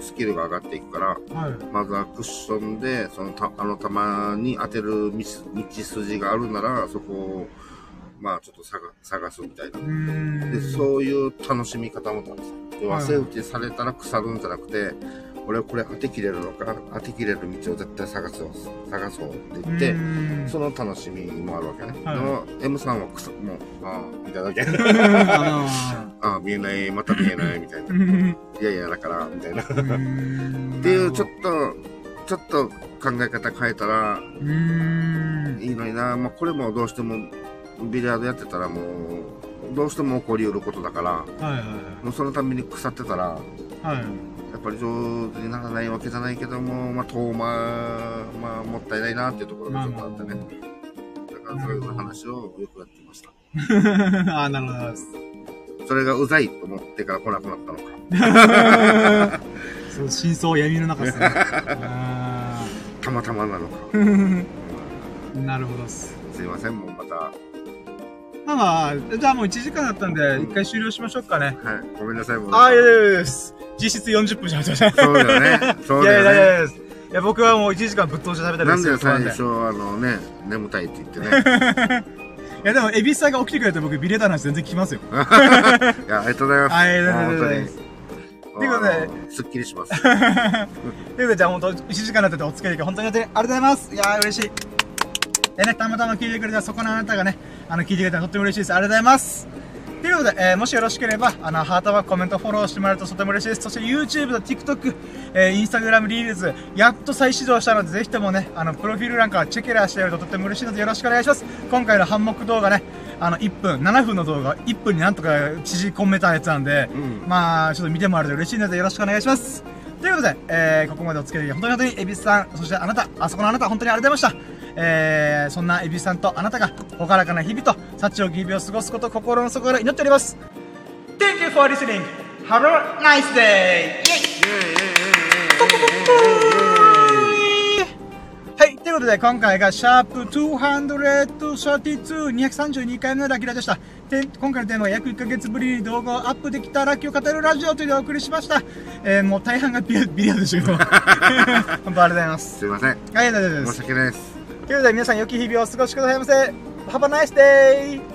Speaker 2: スキルが上がっていくから
Speaker 1: はい。
Speaker 2: まずはクッションでそのたあの球に当てる道道筋があるならそこをまあちょっと探探すみたいな。でそういう楽しみ方もあるんですよ要は
Speaker 1: はい
Speaker 2: セーフティーされたら腐るんじゃなくて俺はこれ当てきれるのか当てきれる道を絶対探そう探そうって言ってその楽しみもあるわけね。
Speaker 1: はい
Speaker 2: でも M さんはくさ、もう、ああ、みたいなわけ。
Speaker 1: あ
Speaker 2: ああ、見えない、また見えない、みたいな。
Speaker 1: の
Speaker 2: いやいや、だから、みたいな。っ
Speaker 1: ー
Speaker 2: ていう、ちょっと、ちょっと考え方変えたら
Speaker 1: うーん。
Speaker 2: いいのにな。まあ、これもどうしても、ビリヤードやってたらもう、どうしても起こり得ることだから、
Speaker 1: はいはい
Speaker 2: もうそのために腐ってたら、
Speaker 1: はい。はい。
Speaker 2: やっぱり上手にならないわけじゃないけども、まあ、遠ま、まあ、もったいないなっていうところがちょっとあってね。だからそういう話をよくやってました。
Speaker 1: あー、なるほど。
Speaker 2: それがうざいと思ってから来なくなったのか。
Speaker 1: そう、真相は闇の中ですね。あ
Speaker 2: たまたまなのか。
Speaker 1: ーなるほどっす。
Speaker 2: すいません、もうまた。は
Speaker 1: まあまあ、じゃあもう1時間だったんで、一回終了しましょうかね。
Speaker 2: い。ごめんなさい、もう。
Speaker 1: あー、いやいやいやです。実質40分じゃなくて。
Speaker 2: そうだよね。そう
Speaker 1: いやいやい。やいやです。いや、僕はもう1時間ぶっ通して食べたり
Speaker 2: なんで
Speaker 1: する人なんで。
Speaker 2: 最初、あのね、眠たいって言ってね。
Speaker 1: いや、でも、エビスさんが起きてくれて僕、ビレーダーの話全然聞きますよ。
Speaker 2: いや、ありがとうございます。
Speaker 1: ありがとうございます
Speaker 2: 本当に。
Speaker 1: ということで
Speaker 2: すっきりします。
Speaker 1: ということで、じゃあ本当、1時間になっててお付き合いで本当にありがとうございます。いやー、嬉しい。でね、たまたま聞いてくれたそこのあなたがね、あの、聞いてくれたのとっても嬉しいです。ありがとうございます。ということで、えーもしよろしければ、あの、ハートはコメント、フォローしてもらえるととても嬉しいです。そして YouTube と TikTok、えー、Instagram リールズ、やっと再始動したので、ぜひともね、あの、プロフィール欄からチェケラーしてやるととっても嬉しいので、よろしくお願いします。今回のハンモック動画ね、あの、1分、7分の動画、1分になんとか縮こめたやつなんで、
Speaker 2: うん
Speaker 1: まあ、ちょっと見てもらえると嬉しいので、よろしくお願いします。ということで、えー、ここまでお付き合い本当に本当に、エビスさん、そしてあなた、あそこのあなた、本当にありがとうございました。えー、そんなエビスさんとあなたが、ほからかな日々と、幸を日々を過ごすこと心の底から祈っております。Thank you for listening. Have a nice day! はい、ということで今回がシャープ232、232回目のラキラでした。で今回のテーマは約1ヶ月ぶりに動画をアップできたラッキーを語るラジオというのをお送りしました。えー、もう大半がビリビリヤードでしたけど。本当ありがとうございます。
Speaker 2: すいません。
Speaker 1: はい、大丈夫です
Speaker 2: 申し。訳ないです。
Speaker 1: ということで皆さん良き日々をお過ごしくださいませ。Have a nice day!